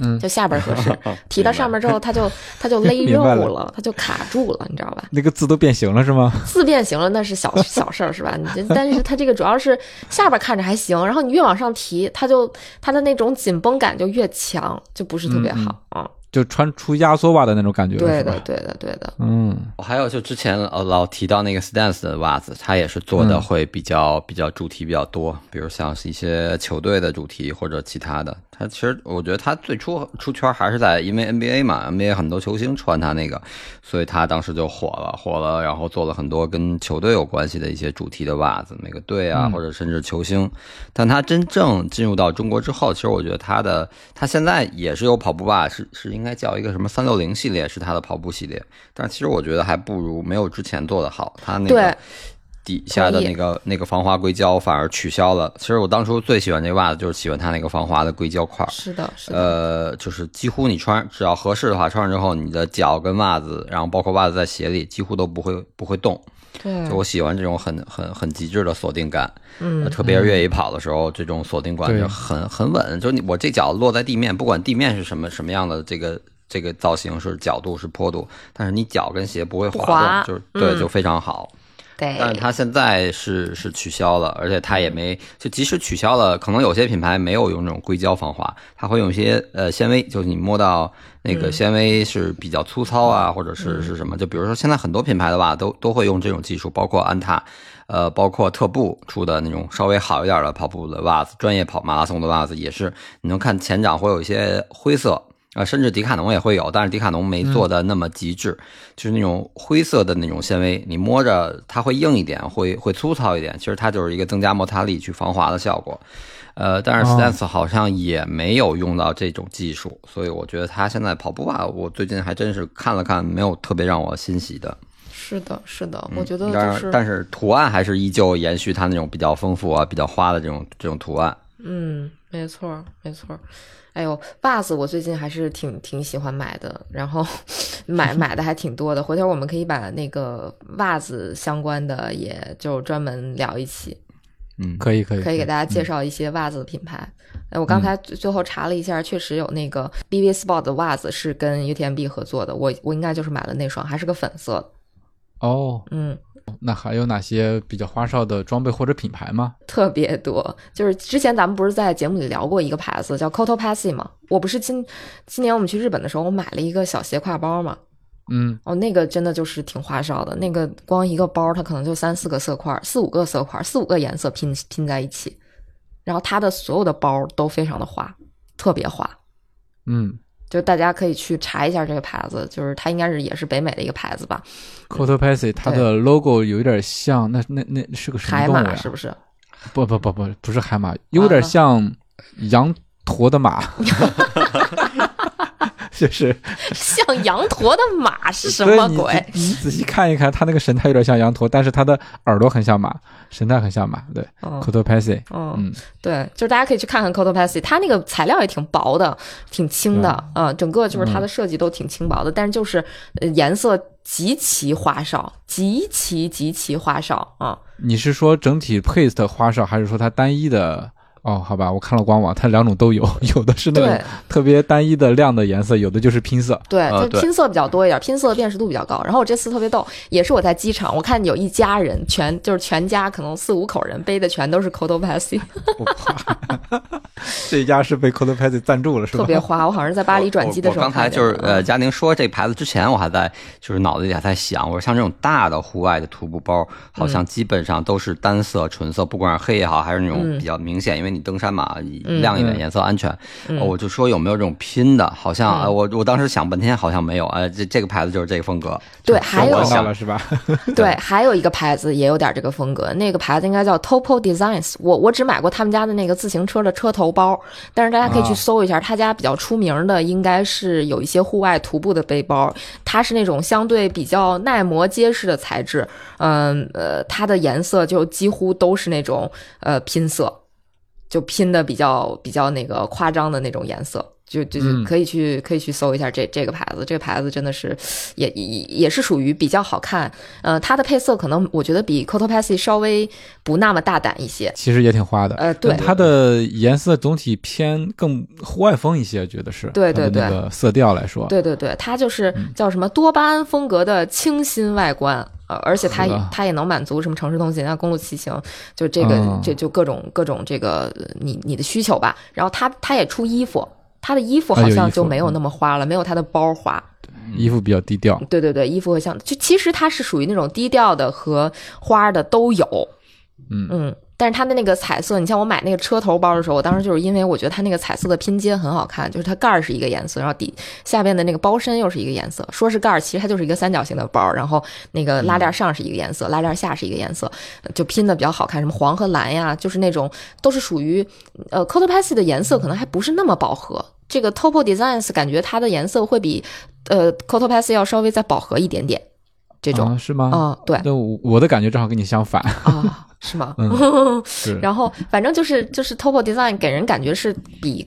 Speaker 1: 嗯
Speaker 2: 就下边合适，提到上面之后，它就它就勒肉
Speaker 1: 了
Speaker 2: 了，它就卡住了，你知道吧？
Speaker 1: 那个字都变形了是吗？
Speaker 2: 字变形了那是小 小事儿是吧？你这但是它这个主要是下边看着还行，然后你越往上提，它就它的那种紧绷感就越强，就不是特别好啊、
Speaker 1: 就穿出压缩袜的那种感觉
Speaker 2: 对的，对的，对的。
Speaker 1: 嗯，
Speaker 3: 还有就之前呃老提到那个 Stance 的袜子，它也是做的
Speaker 1: 嗯
Speaker 3: 会比较、比较主题比较多，比如像是一些球队的主题或者其他的。它其实我觉得它最初出圈还是在因为 NBA 嘛，NBA 很多球星穿它那个，所以它当时就火了，火了，然后做了很多跟球队有关系的一些主题的袜子，每个队啊、
Speaker 1: 嗯
Speaker 3: 或者甚至球星。但它真正进入到中国之后，其实我觉得它的它现在也是有跑步袜，是是应该叫一个什么三六零系列，是它的跑步系列。但其实我觉得还不如没有之前做的好。它那个底下的那个那个防滑硅胶反而取消了。其实我当初最喜欢这袜子，就是喜欢它那个防滑的硅胶块。
Speaker 2: 是的，是的，
Speaker 3: 呃，就是几乎你穿只要合适的话，穿上之后，你的脚跟袜子，然后包括袜子在鞋里，几乎都不会不会动。
Speaker 2: 对
Speaker 3: 就，我喜欢这种很很很极致的锁定感。
Speaker 2: 嗯
Speaker 3: 呃，特别是越野跑的时候，这种锁定感
Speaker 1: 对
Speaker 3: 就很很稳。就是你我这脚落在地面，不管地面是什么什么样的这个这个造型是角度是坡度，但是你脚跟鞋不会
Speaker 2: 不
Speaker 3: 滑
Speaker 2: 滑
Speaker 3: 动，就是对，
Speaker 2: 嗯
Speaker 3: 就非常好。
Speaker 2: 对，
Speaker 3: 但是它现在是是取消了，而且它也没就即使取消了，可能有些品牌没有用这种硅胶防滑，它会用一些呃纤维，就是你摸到那个纤维是比较粗糙啊，或者是是什么，就比如说现在很多品牌的袜都都会用这种技术，包括安踏，呃，包括特步出的那种稍微好一点的跑步的袜子，专业跑马拉松的袜子也是，你能看前掌会有一些灰色。啊，甚至迪卡侬也会有，但是迪卡侬没做的那么极致，就是那种灰色的那种纤维，你摸着它会硬一点，会会粗糙一点。其实它就是一个增加摩擦力去防滑的效果。呃，但是
Speaker 1: 哦
Speaker 3: Stance 好像也没有用到这种技术，所以我觉得它现在跑步吧，我最近还真是看了看，没有特别让我欣喜的。
Speaker 2: 是的，是的，我觉得
Speaker 3: 当然，
Speaker 2: 就是，
Speaker 3: 但是图案还是依旧延续它那种比较丰富啊、比较花的这种这种图案。
Speaker 2: 嗯，没错儿，没错儿。哎呦，袜子我最近还是挺挺喜欢买的，然后买 买的还挺多的。回头我们可以把那个袜子相关的，也就专门聊一期。
Speaker 3: 嗯，
Speaker 1: 可以可以
Speaker 2: 可以给大家介
Speaker 1: 嗯
Speaker 2: 绍一些袜子的品牌。哎，我刚才最最后查了一下，确实有那个 BB Sport 的袜子是跟 UTMB 合作的，我我应该就是买了那双，还是个粉色的。
Speaker 1: 哦。
Speaker 2: 嗯，
Speaker 1: 那还有哪些比较花哨的装备或者品牌吗？
Speaker 2: 特别多。就是之前咱们不是在节目里聊过一个牌子叫 Cotopaxi 吗？我不是今今年我们去日本的时候，我买了一个小斜挎包嘛。
Speaker 1: 嗯，
Speaker 2: 哦，那个真的就是挺花哨的，那个光一个包它可能就三四个色块，四五个色块，四五个颜色拼拼在一起，然后它的所有的包都非常的花，特别花。
Speaker 1: 嗯
Speaker 2: 就大家可以去查一下这个牌子，就是它应该是也是北美的一个牌子吧
Speaker 1: ，，Cotopaxi 它的 logo 有一点像，那那那是个什么
Speaker 2: 海
Speaker 1: 动物呀？
Speaker 2: 马是不是？
Speaker 1: 不不不不，不是海马，有点像羊驼的马，就是
Speaker 2: 像羊驼的马是什么鬼？
Speaker 1: 你仔细看一看，它那个神态有点像羊驼，但是它的耳朵很像马，神态很像马。对
Speaker 2: 嗯
Speaker 1: ，Cotopaxi，
Speaker 2: 嗯，
Speaker 1: 嗯，
Speaker 2: 对，就是大家可以去看看 Cotopaxi，它那个材料也挺薄的，挺轻的，啊、整个就是它的设计都挺轻薄的，但是就是呃颜色极其花哨，极其极其花哨啊。
Speaker 1: 你是说整体 paste 花哨，还是说它单一的？哦，好吧，我看了官网，它两种都有，有的是那
Speaker 2: 对
Speaker 1: 种特别单一的亮的颜色，有的就是拼色。
Speaker 2: 对，就拼色比较多一点，拼色辨识度比较高。然后我这次特别逗，也是我在机场，我看有一家人全就是全家可能四五口人背的全都是 Cotopaxi，
Speaker 1: 这一家是被 Cotopaxi 赞助了，是吧？
Speaker 2: 特别花。我好像是在巴黎转机的时候
Speaker 3: 刚才就是呃，佳宁说这牌子之前，我还在就是脑子里还在想，我说像这种大的户外的徒步包，好像基本上都是单色、纯色，不管是黑也好，还是那种
Speaker 2: 嗯
Speaker 3: 比较明显，因为你登山嘛，亮一点颜色安全。我就说有没有这种拼的？好像呃，
Speaker 2: 嗯
Speaker 3: 我我当时想半天，好像没有。呃，这这个牌子就是这个风格。
Speaker 2: 对，还有
Speaker 3: 我想
Speaker 1: 了是吧？
Speaker 2: 对，还有一个牌子也有点这个风格，那个牌子应该叫 Topo Designs。我我只买过他们家的那个自行车的车头包，但是大家可以去
Speaker 1: 啊
Speaker 2: 搜一下，他家比较出名的应该是有一些户外徒步的背包，它是那种相对比较耐磨结实的材质，嗯呃，它的颜色就几乎都是那种呃拼色，就拼的比较比较那个夸张的那种颜色。就就是
Speaker 1: 嗯。
Speaker 2: 可以去、可以去搜一下这这个牌子，这个牌子真的是也也也是属于比较好看，呃，它的配色可能我觉得比 Cotopaxi 稍微不那么大胆一些，
Speaker 1: 其实也挺花的。
Speaker 2: 呃，对，
Speaker 1: 它的颜色总体偏更户外风一些，觉得是。
Speaker 2: 对对
Speaker 1: 对。的那个色调来说，
Speaker 2: 对对对，它就是
Speaker 1: 嗯。
Speaker 2: 叫什么多巴胺风格的清新外观，呃，而且它也它也能满足什么城市通勤啊、公路骑行，就这个、
Speaker 1: 嗯。
Speaker 2: 这就各种各种这个呃你你的需求吧。然后它它也出衣服，它的衣服好像就没有
Speaker 1: 嗯
Speaker 2: 那么花了，没有他的包花。
Speaker 1: 衣服比较低调。
Speaker 2: 对对对，衣服会像就其实它是属于那种低调的和花的都有，
Speaker 1: 嗯
Speaker 2: 嗯。但是它的那个彩色，你像我买那个车头包的时候，我当时就是因为我觉得它那个彩色的拼接很好看，就是它盖儿是一个颜色，然后底下边的那个包身又是一个颜色。说是盖儿，其实它就是一个三角形的包，然后那个拉链上是一个颜色，拉链下是一个颜色，就拼的比较好看。什么黄和蓝呀，就是那种都是属于呃 Cotopaxi 的颜色，可能还不是那么饱和。这个 Topo Designs 感觉它的颜色会比呃 Cotopaxi 要稍微再饱和一点点，这种
Speaker 1: 啊是吗？
Speaker 2: 啊、对
Speaker 1: 那我我的感觉正好跟你相反。
Speaker 2: 啊，是吗？
Speaker 1: 嗯是。
Speaker 2: 然后反正就是就是 Topo Design 给人感觉是比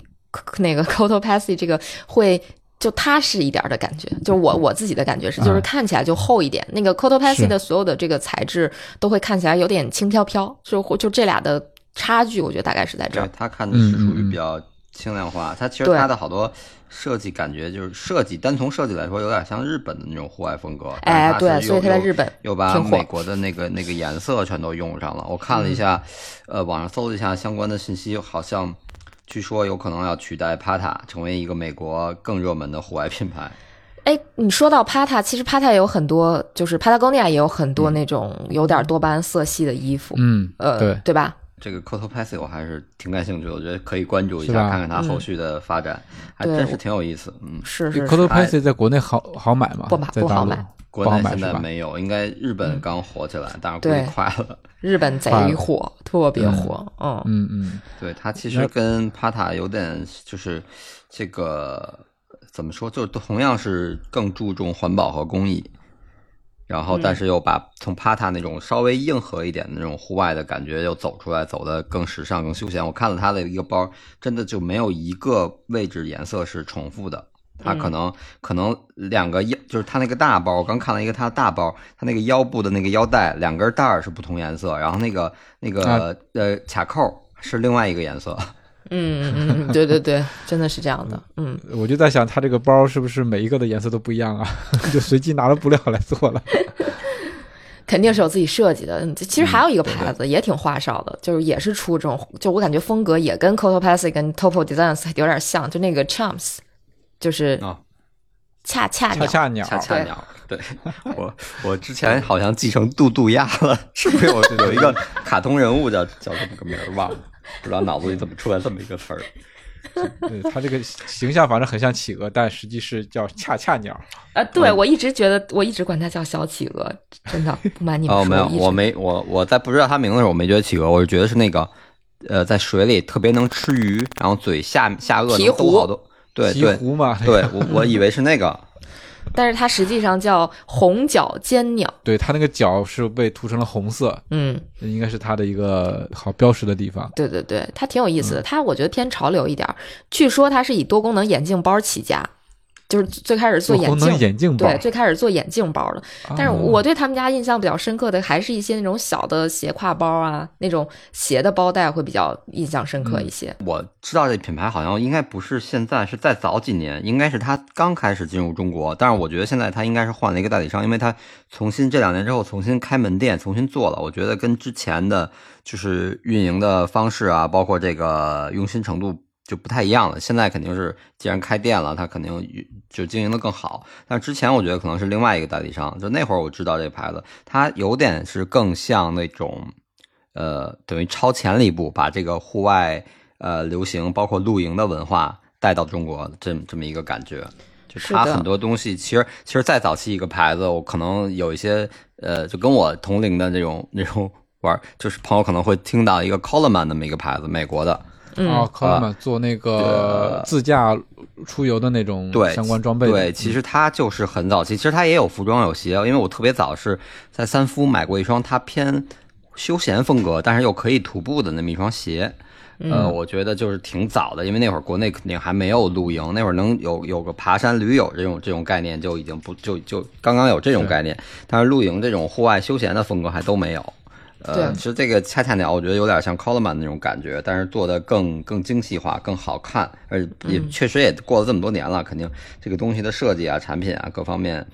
Speaker 2: 那个 Cotopaxi 这个会。就踏实一点的感觉，就是我我自己的感觉是，就是
Speaker 1: 嗯
Speaker 2: 看起来就厚一点。那个 c
Speaker 1: o t o p a s s y
Speaker 2: 的所有的这个材质都会看起来有点轻飘飘，就就这俩的差距，我觉得大概是在这
Speaker 3: 对
Speaker 2: 儿。，
Speaker 3: 他看的是属
Speaker 1: 嗯嗯嗯
Speaker 3: 于比较轻量化。它其实它的好多设计感觉就是设计，单从设计来说，有点像日本的那种户外风格。
Speaker 2: 哎，对，所以它在
Speaker 3: 又
Speaker 2: 日本
Speaker 3: 又把美国的那个那个颜色全都用上了。我看了一下，
Speaker 2: 嗯
Speaker 3: 呃，网上搜了一下相关的信息，好像据说有可能要取代 Pata 成为一个美国更热门的户外品牌。
Speaker 2: 哎，你说到 Pata，其实 Pata 也有很多，就是 Patagonia 也有很多那种有点多巴胺色系的衣服，
Speaker 1: 嗯，
Speaker 2: 呃，
Speaker 1: 对，
Speaker 2: 对吧？
Speaker 3: 这个 Cotopaxi 我还是挺感兴趣的，我觉得可以关注一下，看看它后续的发展，还真是挺有意思。嗯，
Speaker 2: 是是是
Speaker 1: ，Cotopaxi 在国内好好买吗？
Speaker 2: 不买不好买
Speaker 3: 国内现？在没有，应该日本刚火起来，但是估计快了。
Speaker 2: 日本贼火，特别火，嗯
Speaker 1: 嗯嗯，
Speaker 3: 对，它其实跟 Pata 有点就是这个怎么说，就是同样是更注重环保和公益，然后但是又把从 Pata 那种稍微硬核一点的那种户外的感觉又走出来，走的更时尚、更休闲。我看了他的一个包，真的就没有一个位置颜色是重复的，它可能、可能两个腰，就是它那个大包，我刚看了一个它的大包，它那个腰部的那个腰带两根带儿是不同颜色，然后那个那个、
Speaker 1: 啊
Speaker 3: 呃卡扣是另外一个颜色。
Speaker 2: 嗯嗯嗯，对对对，真的是这样的。嗯，
Speaker 1: 我就在想，它这个包是不是每一个的颜色都不一样啊？就随机拿了布料来做了。
Speaker 2: 肯定是有自己设计的。嗯其实还有一个牌子也挺花哨的，就是也是出这种，就我感觉风格也跟 Cotopaxi 跟 Topo Designs 有点像，就那个 Chums，就是
Speaker 3: 啊
Speaker 2: 恰恰鸟。
Speaker 1: 恰恰鸟，
Speaker 2: 对
Speaker 3: 恰恰鸟，对。我我之前好像记成杜杜亚了，是不是？有有一个卡通人物叫叫这么个名儿？忘了，不知道脑子里怎么出来这么一个词儿。
Speaker 1: 对它这个形象反正很像企鹅，但实际是叫恰恰鸟。
Speaker 2: 啊，对，
Speaker 3: 嗯
Speaker 2: 我一直觉得，我一直管它叫小企鹅，真的 不瞒你们
Speaker 3: 哦，没有，我没我我在不知道它名字的时候，我没觉得企鹅，我是觉得是那个呃，在水里特别能吃鱼，然后嘴下下颚能兜好多，对
Speaker 1: 鹈
Speaker 3: 对
Speaker 1: 鹕嘛，
Speaker 3: 对，我我以为是那个，
Speaker 2: 但是它实际上叫红脚尖鸟。
Speaker 1: 对它那个角是被涂成了红色，
Speaker 2: 嗯，
Speaker 1: 应该是它的一个好标识的地方。
Speaker 2: 对对对，它挺有意思
Speaker 3: 嗯
Speaker 2: 的。它我觉得偏潮流一点。据说它是以多功能眼镜包起家，就是最开始做眼镜。
Speaker 1: 眼镜包，
Speaker 2: 对，最开始做眼镜包的，但是
Speaker 1: 哦
Speaker 2: 我对他们家印象比较深刻的还是一些那种小的斜挎包啊，那种斜的包带会比较印象深刻一些。
Speaker 3: 我知道这品牌好像应该不是现在，是再早几年，应该是它刚开始进入中国。但是我觉得现在它应该是换了一个代理商，因为它重新这两年之后重新开门店，重新做了。我觉得跟之前的就是运营的方式啊，包括这个用心程度就不太一样了。现在肯定是既然开店了，它肯定就经营的更好。但之前我觉得可能是另外一个代理商，就那会儿我知道这个牌子，它有点是更像那种。呃，等于超前了一步，把这个户外呃流行，包括露营的文化带到中国，这这么一个感觉。就是它很多东西，其实其实再早期一个牌子，我可能有一些呃，就跟我同龄的那种那种玩，就是朋友可能会听到一个 Coleman 那么一个牌子，美国的，
Speaker 2: 嗯，
Speaker 1: 哦，科曼做那个自驾出游的那种
Speaker 3: 对
Speaker 1: 相关装备的，
Speaker 3: 对，其实它就是很早期，其实它也有服装有鞋，因为我特别早是在三夫买过一双它偏休闲风格，但是又可以徒步的那么一双鞋。呃，我觉得就是挺早的，因为那会儿国内肯定还没有露营，那会儿能有有个爬山驴友这种这种概念就已经不就就刚刚有这种概念，但是露营这种户外休闲的风格还都没有。呃，其实这个恰恰鸟，我觉得有点像 Coleman 那种感觉，但是做的更更精细化、更好看，而且也确实也过了这么多年了，肯定这个东西的设计啊、产品啊各方面，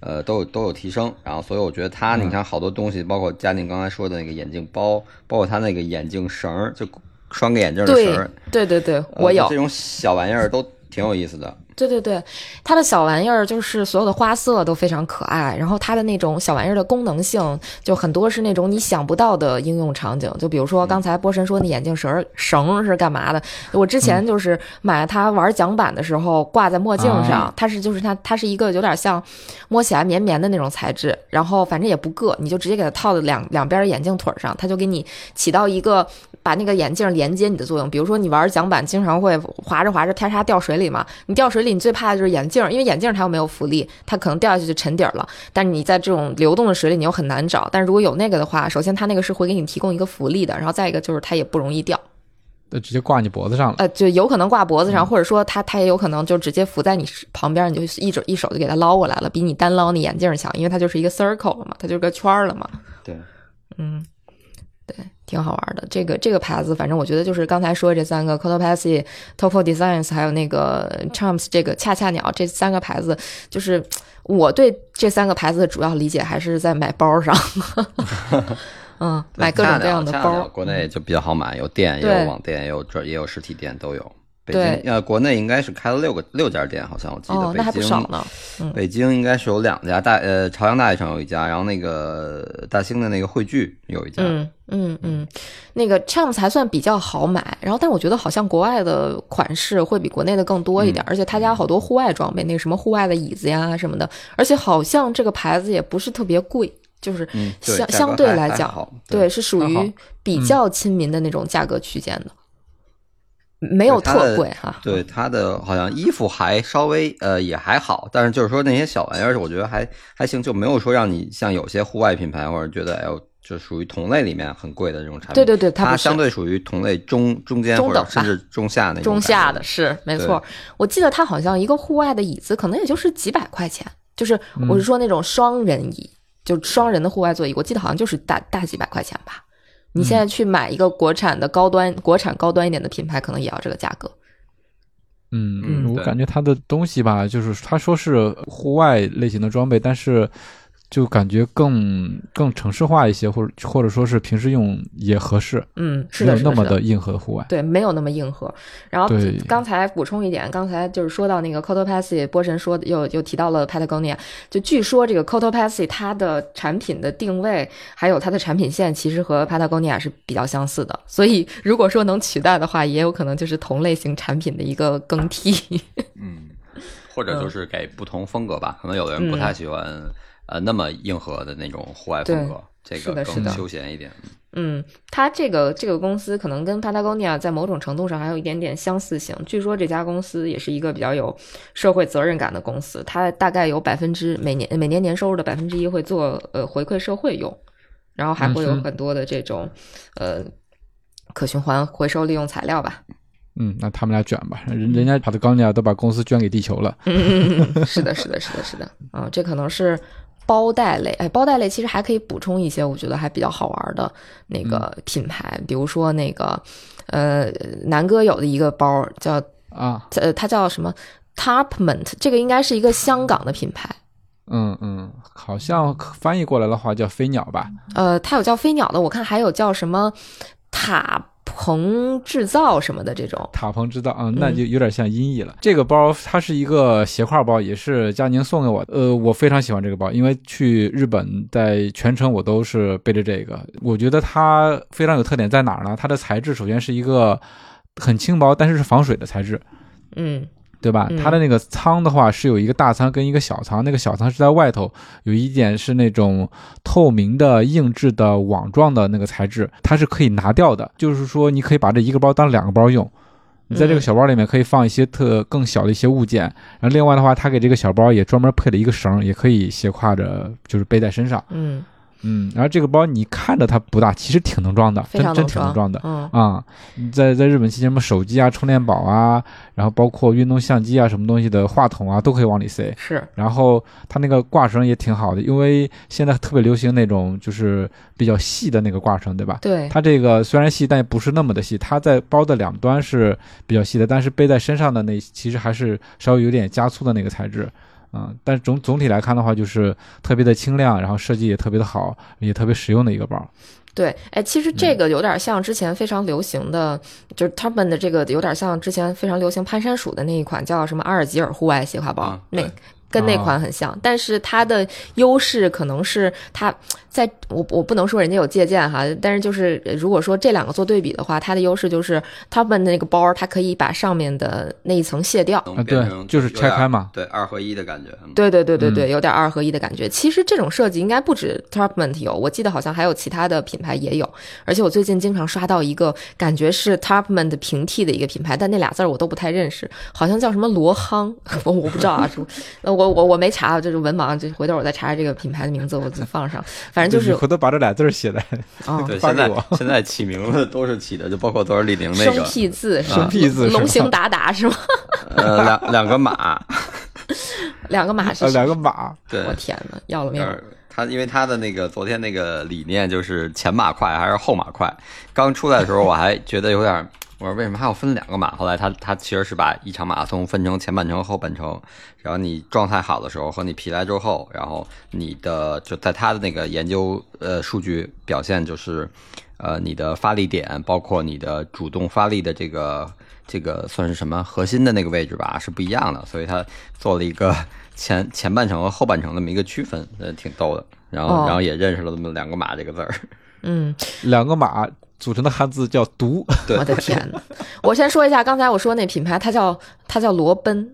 Speaker 3: 呃，都有都有提升。然后，所以我觉得它，你看好多东西，包括嘉宁刚才说的那个眼镜包，包括它那个眼镜绳儿，就拴个眼镜的绳
Speaker 2: 对
Speaker 3: 儿，
Speaker 2: 对对对，
Speaker 3: 呃
Speaker 2: 我有
Speaker 3: 这。种小玩意儿都挺有意思的。
Speaker 2: 对对对，它的小玩意儿就是所有的花色都非常可爱，然后它的那种小玩意儿的功能性就很多是那种你想不到的应用场景，就比如说刚才波神说那眼镜绳儿绳是干嘛的？我之前就是买它玩桨板的时候挂在墨镜上，它是就是它它是一个有点像摸起来绵绵的那种材质，然后反正也不硌，你就直接给它套在两两边的眼镜腿儿上，它就给你起到一个把那个眼镜连接你的作用。比如说你玩桨板，经常会滑着滑着啪嚓掉水里嘛，你掉水里你最怕的就是眼镜，因为眼镜它又没有浮力，它可能掉下去就沉底儿了。但是你在这种流动的水里你又很难找，但是如果有那个的话，首先它那个是会给你提供一个浮力的，然后再一个就是它也不容易掉。
Speaker 1: 就直接挂你脖子上了。
Speaker 2: 呃，就有可能挂脖子上，或者说它它也有可能就直接浮在你旁边，你就一手一手就给它捞过来了，比你单捞那眼镜强，因为它就是一个 circle 了嘛，它就是个圈儿了嘛。
Speaker 3: 对，
Speaker 2: 嗯，对，挺好玩的。这个这个牌子，反正我觉得就是刚才说的这三个 Cotopaxi、Topo Designs，还有那个 Charms 这个恰恰鸟这三个牌子，就是我对这三个牌子的主要理解还是在买包上。嗯，买各种各样的包。
Speaker 3: 国内就比较好买，有店，也有网店，也有这也有实体店都有。北
Speaker 2: 对
Speaker 3: 京呃，国内应该是开了六个六家店，好像我记得。
Speaker 2: 哦，那还不少呢。
Speaker 3: 北京应该是有两家，大呃朝阳大悦城有一家，然后那个大兴的那个汇聚有一家。
Speaker 2: 嗯嗯嗯，那个 Champs 还算比较好买，然后但我觉得好像国外的款式会比国内的更多一点，而且他家好多户外装备，那个什么户外的椅子呀什么的，而且好像这个牌子也不是特别贵，就是相相对来讲，对，是属于比较亲民的那种价格区间的，没有特贵哈。
Speaker 3: 对它的好像衣服还稍微呃也还好，但是就是说那些小玩意儿，我觉得还还行，就没有说让你像有些户外品牌或者觉得哎呦就属于同类里面很贵的这种产品。
Speaker 2: 对对对，它
Speaker 3: 它相对属于同类中中间或者甚至中下那种
Speaker 2: 中下的是没错。我记得它好像一个户外的椅子可能也就是几百块钱，就是我是说那种双人椅，就双人的户外座椅，我记得好像就是大大几百块钱吧。你现在去买一个国产的高端、国产高端一点的品牌，可能也要这个价格。
Speaker 1: 嗯，
Speaker 3: 嗯
Speaker 1: 我感觉它的东西吧，就是他说是户外类型的装备，但是就感觉更更城市化一些，或者或者说是平时用也合适，
Speaker 2: 嗯，是的，
Speaker 1: 没有那么
Speaker 2: 的
Speaker 1: 的硬核户外。
Speaker 2: 对，没有那么硬核。然后刚才补充一点，刚才就是说到那个 Cotopaxi，波神说的又又提到了 Patagonia，就据说这个 Cotopaxi 它的产品的定位还有它的产品线其实和 Patagonia 是比较相似的，所以如果说能取代的话，也有可能就是同类型产品的一个更替。
Speaker 3: 嗯，或者就是给不同风格吧，可能有的人不太喜欢、呃那么硬核的那种户外风格，这个更
Speaker 2: 是的
Speaker 3: 休闲一点。
Speaker 2: 嗯，它这个这个公司可能跟 Patagonia 在某种程度上还有一点点相似性。据说这家公司也是一个比较有社会责任感的公司，它大概有百分之每年每年年收入的百分之一会做呃回馈社会用，然后还会有很多的这种呃可循环回收利用材料吧。
Speaker 1: 嗯，那他们俩卷吧，人人家帕特高尼亚都把公司捐给地球了。
Speaker 2: 嗯嗯嗯嗯，是的，是的，是的，是的，啊，这可能是包袋类。哎，包袋类其实还可以补充一些，我觉得还比较好玩的那个品牌，比如说那个呃，南哥有的一个包叫
Speaker 1: 啊，
Speaker 2: 呃，它叫什么 Topment，这个应该是一个香港的品牌。
Speaker 1: 嗯嗯，好像翻译过来的话叫飞鸟吧？
Speaker 2: 呃，它有叫飞鸟的，我看还有叫什么塔鹏制造什么的这种。
Speaker 1: 塔棚制造啊、那就有点像音译了。这个包它是一个斜挎包，也是佳宁送给我的。呃，我非常喜欢这个包，因为去日本在全程我都是背着这个。我觉得它非常有特点在哪儿呢？它的材质首先是一个很轻薄，但是是防水的材质。
Speaker 2: 嗯
Speaker 1: 对吧？
Speaker 2: 嗯
Speaker 1: 它的那个仓的话是有一个大仓跟一个小仓，那个小仓是在外头，有一点是那种透明的硬质的网状的那个材质，它是可以拿掉的，就是说你可以把这一个包当两个包用。你在这个小包里面可以放一些特更小的一些物件，然后另外的话，它给这个小包也专门配了一个绳，也可以斜挎着，就是背在身上。
Speaker 2: 嗯，
Speaker 1: 嗯，然后这个包你看着它不大，其实挺能装的，真真挺能装的。
Speaker 2: 嗯
Speaker 1: 啊、在在日本期间，什么手机啊、充电宝啊，然后包括运动相机啊、什么东西的话筒啊，都可以往里塞。
Speaker 2: 是
Speaker 1: 然后它那个挂绳也挺好的，因为现在特别流行那种就是比较细的那个挂绳，对吧？
Speaker 2: 对，
Speaker 1: 它这个虽然细，但也不是那么的细。它在包的两端是比较细的，但是背在身上的那其实还是稍微有点加粗的那个材质。嗯，但总总体来看的话，就是特别的轻量，然后设计也特别的好，也特别实用的一个包。
Speaker 2: 对，哎，其实这个有点像之前非常流行的，就是 Tubman 的这个有点像之前非常流行攀山鼠的那一款叫什么阿尔吉尔户外斜挎包，那跟那
Speaker 1: 啊
Speaker 2: 款很像，但是它的优势可能是它在我我不能说人家有借鉴哈，但是就是呃如果说这两个做对比的话，它的优势就是 Tubman 的那个包，它可以把上面的那一层卸掉。
Speaker 1: 啊对就是拆开嘛
Speaker 3: 对，二合一的感觉。嗯
Speaker 2: 对对对对对，有点二合一的感觉。其实这种设计应该不止 Topment 有，我记得好像还有其他的品牌也有。而且我最近经常刷到一个感觉是 Topment 平替的一个品牌，但那俩字儿我都不太认识，好像叫什么罗夯，我我不知道啊，我我我没查，就是文盲，就回头我再查查这个品牌的名字，我就放上。反正就是
Speaker 1: 回头把这俩字儿写在
Speaker 2: 啊，
Speaker 3: 对，现在现在起名字都是起的，就包括都是李宁那个
Speaker 2: 生
Speaker 3: 个，
Speaker 2: 僻字？
Speaker 1: 生僻字是
Speaker 2: 龙行达达是吗？
Speaker 3: 呃，两两个马，
Speaker 2: 两个马是
Speaker 1: 呃两个马，
Speaker 3: 对，
Speaker 2: 我天呐，要了命
Speaker 3: 他因为他的那个昨天那个理念就是前马快还是后马快，刚出来的时候我还觉得有点儿，我说为什么还要分两个马？后来他他其实是把一场马拉松分成前半程、后半程，然后你状态好的时候和你疲劳之后，然后你的就在他的那个研究呃数据表现就是，呃你的发力点包括你的主动发力的这个这个算是什么核心的那个位置吧是不一样的，所以他做了一个前前半程和后半程那么一个区分，呃，挺逗的。然后，
Speaker 2: 哦
Speaker 3: 然后也认识了这么两个马这个字儿。
Speaker 2: 嗯，
Speaker 1: 两个马组成的汉字叫“
Speaker 3: 毒。
Speaker 2: 我的天呐！我先说一下，刚才我说那品牌，它叫它叫罗奔，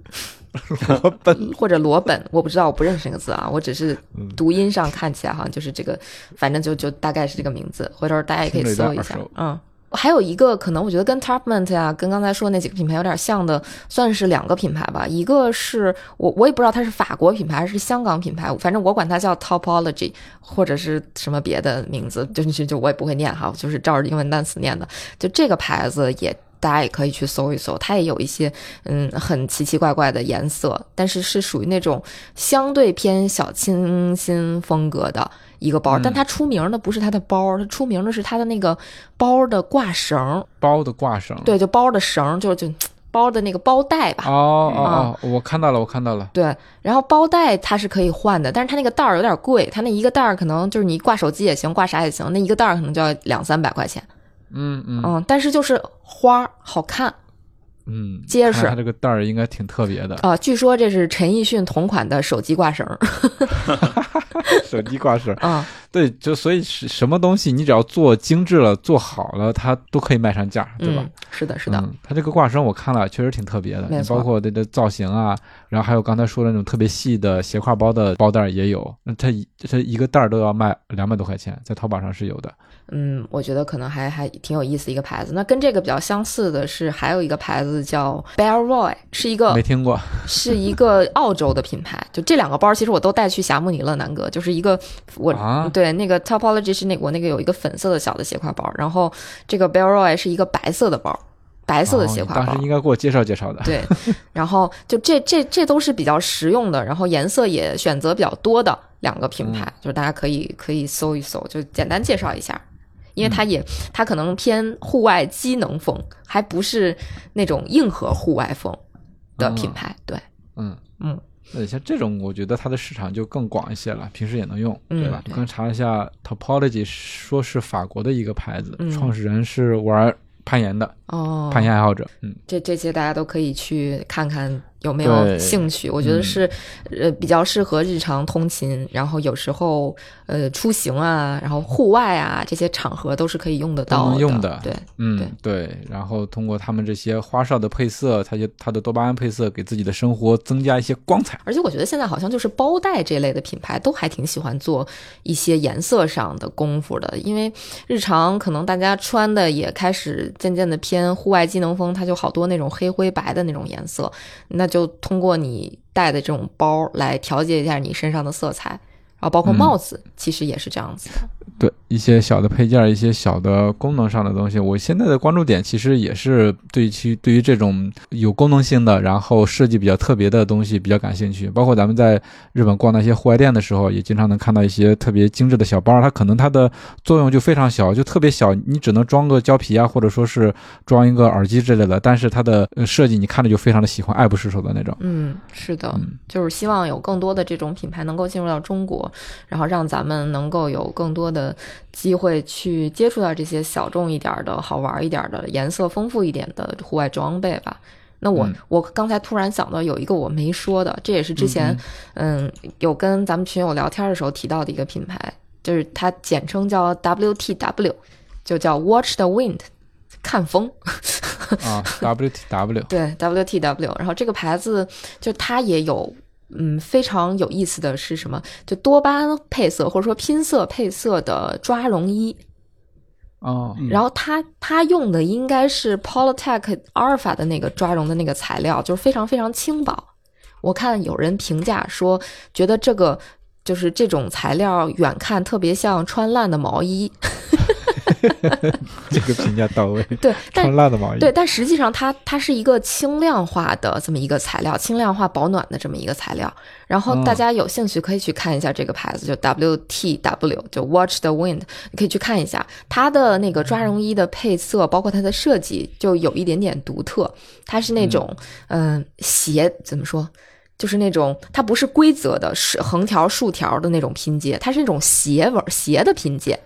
Speaker 1: 罗奔。
Speaker 2: 或者罗本，我不知道，我不认识那个字啊，我只是
Speaker 1: 嗯。
Speaker 2: 读音上看起来好像就是这个，反正就就大概是这个名字，回头大家也可以搜一下。嗯，还有一个可能，我觉得跟 Topment 呀、跟刚才说那几个品牌有点像的，算是两个品牌吧。一个是我我也不知道它是法国品牌还是香港品牌，反正我管它叫 Topology 或者是什么别的名字，就就就我也不会念哈，就是照着英文单词念的。就这个牌子也大家也可以去搜一搜，它也有一些嗯很奇奇怪怪的颜色，但是是属于那种相对偏小清新风格的。一个包，但它出名的不是它的包，它出名的是它的那个包的挂绳，
Speaker 1: 包的挂绳，
Speaker 2: 对，就包的绳，就就包的那个包带吧。
Speaker 1: 哦哦哦，我看到了，我看到了。
Speaker 2: 对，然后包带它是可以换的，但是它那个袋儿有点贵，它那一个袋儿可能就是你挂手机也行，挂啥也行，那一个袋儿可能就要两三百块钱。
Speaker 1: 嗯嗯
Speaker 2: 嗯，但是就是花好看。
Speaker 1: 嗯，
Speaker 2: 结实。
Speaker 1: 它这个袋儿应该挺特别的
Speaker 2: 啊。据说这是陈奕迅同款的手机挂绳。
Speaker 1: 手机挂绳
Speaker 2: 啊，
Speaker 1: 对，就所以是什么东西，你只要做精致了、做好了，它都可以卖上价，对吧？
Speaker 2: 是的，是的。
Speaker 1: 它这个挂绳我看了，确实挺特别的，包括它的造型啊，然后还有刚才说的那种特别细的斜挎包的包袋也有。那它它一个袋儿都要卖两百多块钱，在淘宝上是有的。
Speaker 2: 嗯，我觉得可能还还挺有意思一个牌子。那跟这个比较相似的是，还有一个牌子叫 Bear Roy，是一个
Speaker 1: 没听过，
Speaker 2: 是一个澳洲的品牌。就这两个包，其实我都带去霞慕尼了，南哥。就是一个我对那个 Topology 是那我那个有一个粉色的小的斜挎包，然后这个 Bear Roy 是一个白色的包，白色的斜挎包。
Speaker 1: 当时应该给我介绍介绍的。
Speaker 2: 对，然后就这这这都是比较实用的，然后颜色也选择比较多的两个品牌，就是大家可以可以搜一搜，就简单介绍一下。因为它也，它可能偏户外机能风，还不是那种硬核户外风的品牌。对，
Speaker 1: 嗯
Speaker 2: 嗯，
Speaker 1: 那像这种，我觉得它的市场就更广一些了，平时也能用，对吧？刚查了一下，Topology 说是法国的一个牌子，创始人是玩攀岩的
Speaker 2: 哦，
Speaker 1: 攀岩爱好者。嗯，
Speaker 2: 这这些大家都可以去看看。有没有兴趣？我觉得是，呃，比较适合日常通勤，然后有时候呃出行啊，然后户外啊这些场合都是可以用得到
Speaker 1: 用的。
Speaker 2: 对，
Speaker 1: 嗯，对。然后通过他们这些花哨的配色，它就它的多巴胺配色，给自己的生活增加一些光彩。
Speaker 2: 而且我觉得现在好像就是包袋这类的品牌都还挺喜欢做一些颜色上的功夫的，因为日常可能大家穿的也开始渐渐的偏户外机能风，它就好多那种黑灰白的那种颜色，那。就通过你带的这种包来调节一下你身上的色彩，然后包括帽子，其实也是这样子的。
Speaker 1: 对一些小的配件，一些小的功能上的东西，我现在的关注点其实也是对其对于这种有功能性的，然后设计比较特别的东西比较感兴趣。包括咱们在日本逛那些户外店的时候，也经常能看到一些特别精致的小包，它可能它的作用就非常小，就特别小，你只能装个胶皮啊，或者说是装一个耳机之类的。但是它的设计你看着就非常的喜欢，爱不释手的那种。
Speaker 2: 嗯，是的，就是希望有更多的这种品牌能够进入到中国，然后让咱们能够有更多的。机会去接触到这些小众一点的、好玩一点的、颜色丰富一点的户外装备吧。那我我刚才突然想到有一个我没说的，这也是之前嗯有跟咱们群友聊天的时候提到的一个品牌，就是它简称叫 WTW，就叫 Watch the Wind，看风
Speaker 1: 啊 WTW
Speaker 2: 对 WTW，然后这个牌子就它也有。嗯，非常有意思的是什么？就多巴胺配色或者说拼色配色的抓绒衣
Speaker 1: 哦。
Speaker 2: 然后他他用的应该是 Polytech Alpha 的那个抓绒的那个材料，就是非常非常轻薄。我看有人评价说，觉得这个就是这种材料远看特别像穿烂的毛衣。
Speaker 1: 这个评价到位。
Speaker 2: 对，
Speaker 1: 穿烂的毛衣。
Speaker 2: 对，但实际上它它是一个轻量化的这么一个材料，轻量化保暖的这么一个材料。然后大家有兴趣可以去看一下这个牌子，就 WTW，就 Watch the Wind，你可以去看一下它的那个抓绒衣的配色，包括它的设计，就有一点点独特。它是那种嗯斜怎么说，就是那种它不是规则的是横条竖条的那种拼接，它是那种斜纹斜的拼接。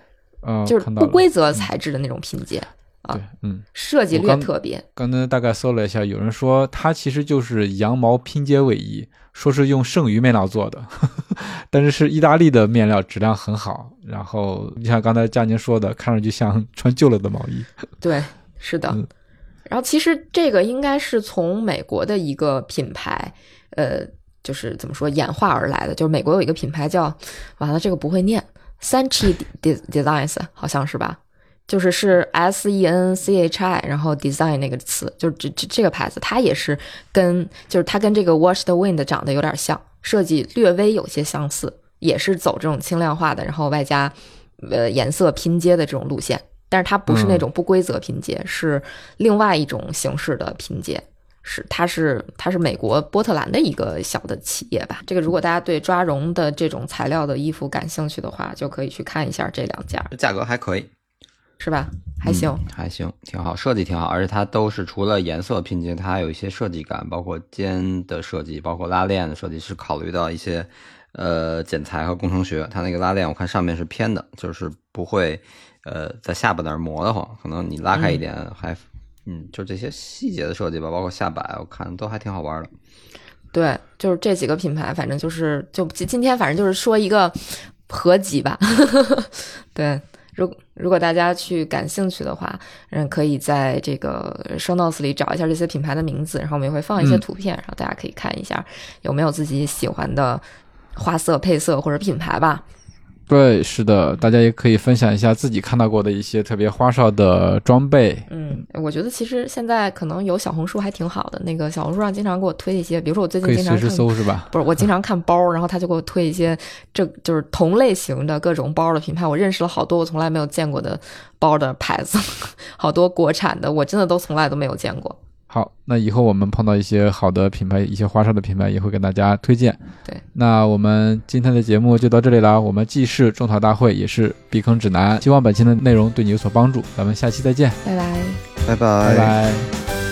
Speaker 2: 就是不规则材质的那种拼接啊，
Speaker 1: 嗯，
Speaker 2: 设计略特别。
Speaker 1: 刚才大概搜了一下，有人说它其实就是羊毛拼接卫衣，说是用剩余面料做的呵呵，但是是意大利的面料，质量很好。然后你像刚才佳宁说的，看上去像 穿旧了的毛衣。
Speaker 2: 对，是的。然后其实这个应该是从美国的一个品牌，呃，就是怎么说演化而来的。就是美国有一个品牌叫，完了这个不会念。三 G Designs 好像是吧，就是是 S E N C H I，然后 design 那个词，就是这这这个牌子，它也是跟就是它跟这个 Watch the Wind 长得有点像，设计略微有些相似，也是走这种轻量化的，然后外加呃颜色拼接的这种路线，但是它不是那种不规则拼接，是另外一种形式的拼接。是，它是它是美国波特兰的一个小的企业吧。这个如果大家对抓绒的这种材料的衣服感兴趣的话，就可以去看一下这两家，
Speaker 3: 价格还可以，
Speaker 2: 是吧？还行，
Speaker 3: 嗯还行，挺好，设计挺好，而且它都是除了颜色拼接，它还有一些设计感，包括肩的设计，包括拉链的设计，是考虑到一些呃剪裁和工程学。它那个拉链我看上面是偏的，就是不会呃在下巴那儿磨得慌，可能你拉开一点还嗯就这些细节的设计吧，包括下摆，我看都还挺好玩的。
Speaker 2: 对，就是这几个品牌，反正就是就今今天反正就是说一个合集吧。对，如如果大家去感兴趣的话，嗯，可以在这个 show notes 里找一下这些品牌的名字，然后我们也会放一些
Speaker 1: 嗯
Speaker 2: 图片，然后大家可以看一下有没有自己喜欢的花色、配色或者品牌吧。
Speaker 1: 对，是的，大家也可以分享一下自己看到过的一些特别花哨的装备。
Speaker 2: 嗯，我觉得其实现在可能有小红书还挺好的，那个小红书上经常给我推一些，比如说我最近经常看
Speaker 1: 时搜是吧？
Speaker 2: 不是，我经常看包，然后他就给我推一些这就是同类型的各种包的品牌。我认识了好多我从来没有见过的包的牌子，好多国产的，我真的都从来都没有见过。
Speaker 1: 好，那以后我们碰到一些好的品牌，一些花哨的品牌，也会给大家推荐。
Speaker 2: 对，
Speaker 1: 那我们今天的节目就到这里了。我们既是种草大会，也是避坑指南。希望本期的内容对你有所帮助。咱们下期再见，
Speaker 2: 拜拜。
Speaker 3: 拜
Speaker 1: 拜拜